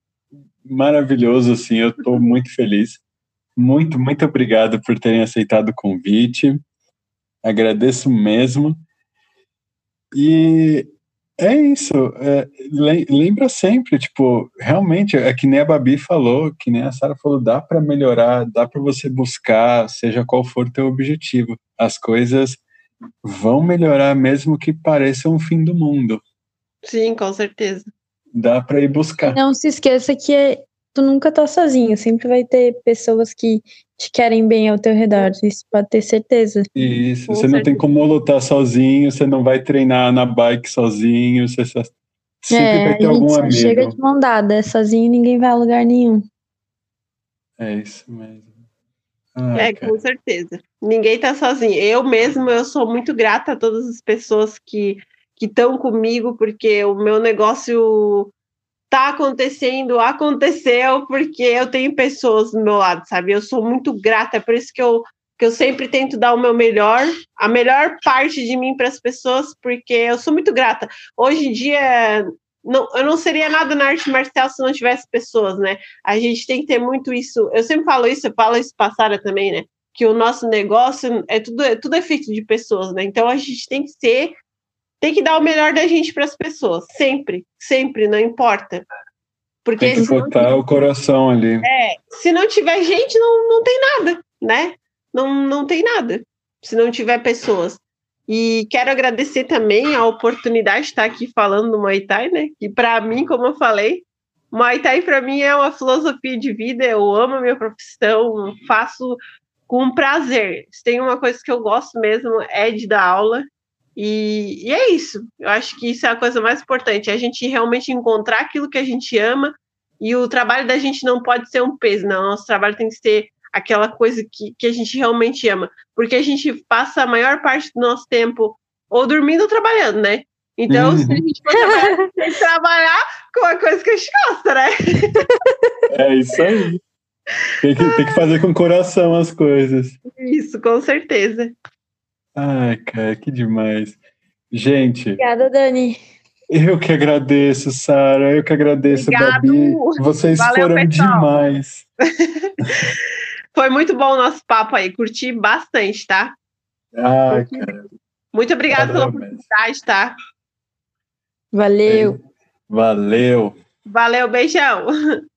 maravilhoso, assim, eu tô muito feliz. muito, muito obrigado por terem aceitado o convite. Agradeço mesmo. E é isso. É, lembra sempre, tipo, realmente, é que nem a Babi falou, que nem a Sara falou, dá para melhorar, dá para você buscar, seja qual for teu objetivo. As coisas vão melhorar mesmo que pareça um fim do mundo. Sim, com certeza. Dá para ir buscar. Não se esqueça que é, tu nunca tá sozinho, sempre vai ter pessoas que te querem bem ao teu redor, isso pode ter certeza. Isso, Com você certeza. não tem como lutar sozinho, você não vai treinar na bike sozinho, você sempre é, vai ter algum amigo. chega de mão dada, sozinho ninguém vai a lugar nenhum. É isso mesmo. Ai, é, cara. com certeza. Ninguém tá sozinho. Eu mesmo, eu sou muito grata a todas as pessoas que que estão comigo, porque o meu negócio tá acontecendo, aconteceu, porque eu tenho pessoas do meu lado, sabe? Eu sou muito grata, é por isso que eu, que eu sempre tento dar o meu melhor, a melhor parte de mim para as pessoas, porque eu sou muito grata. Hoje em dia, não, eu não seria nada na arte marcial se não tivesse pessoas, né? A gente tem que ter muito isso. Eu sempre falo isso, eu falo isso passada também, né? Que o nosso negócio é tudo, é tudo é feito de pessoas, né? Então a gente tem que ser tem que dar o melhor da gente para as pessoas, sempre, sempre, não importa. Porque tem que botar o coração ali. É, se não tiver gente, não, não tem nada, né? Não, não tem nada, se não tiver pessoas. E quero agradecer também a oportunidade de estar aqui falando do Muay Thai, né? Que para mim, como eu falei, Muay Thai para mim é uma filosofia de vida, eu amo a minha profissão, faço com prazer. Se tem uma coisa que eu gosto mesmo é de dar aula e, e, é isso. Eu acho que isso é a coisa mais importante, é a gente realmente encontrar aquilo que a gente ama e o trabalho da gente não pode ser um peso, não. Nosso trabalho tem que ser aquela coisa que, que a gente realmente ama, porque a gente passa a maior parte do nosso tempo ou dormindo ou trabalhando, né? Então, uhum. se a gente for trabalhar, (laughs) tem que trabalhar com uma coisa que a gente gosta, né? É isso aí. Tem que, tem que fazer com o coração as coisas. Isso, com certeza. Ai, cara, que demais. Gente. Obrigada, Dani. Eu que agradeço, Sara. Eu que agradeço, Obrigado. Babi. Vocês Valeu, foram pessoal. demais. (laughs) Foi muito bom o nosso papo aí. Curti bastante, tá? Ai, cara. Muito obrigada pela oportunidade, tá? Valeu. Valeu. Valeu, beijão. (laughs)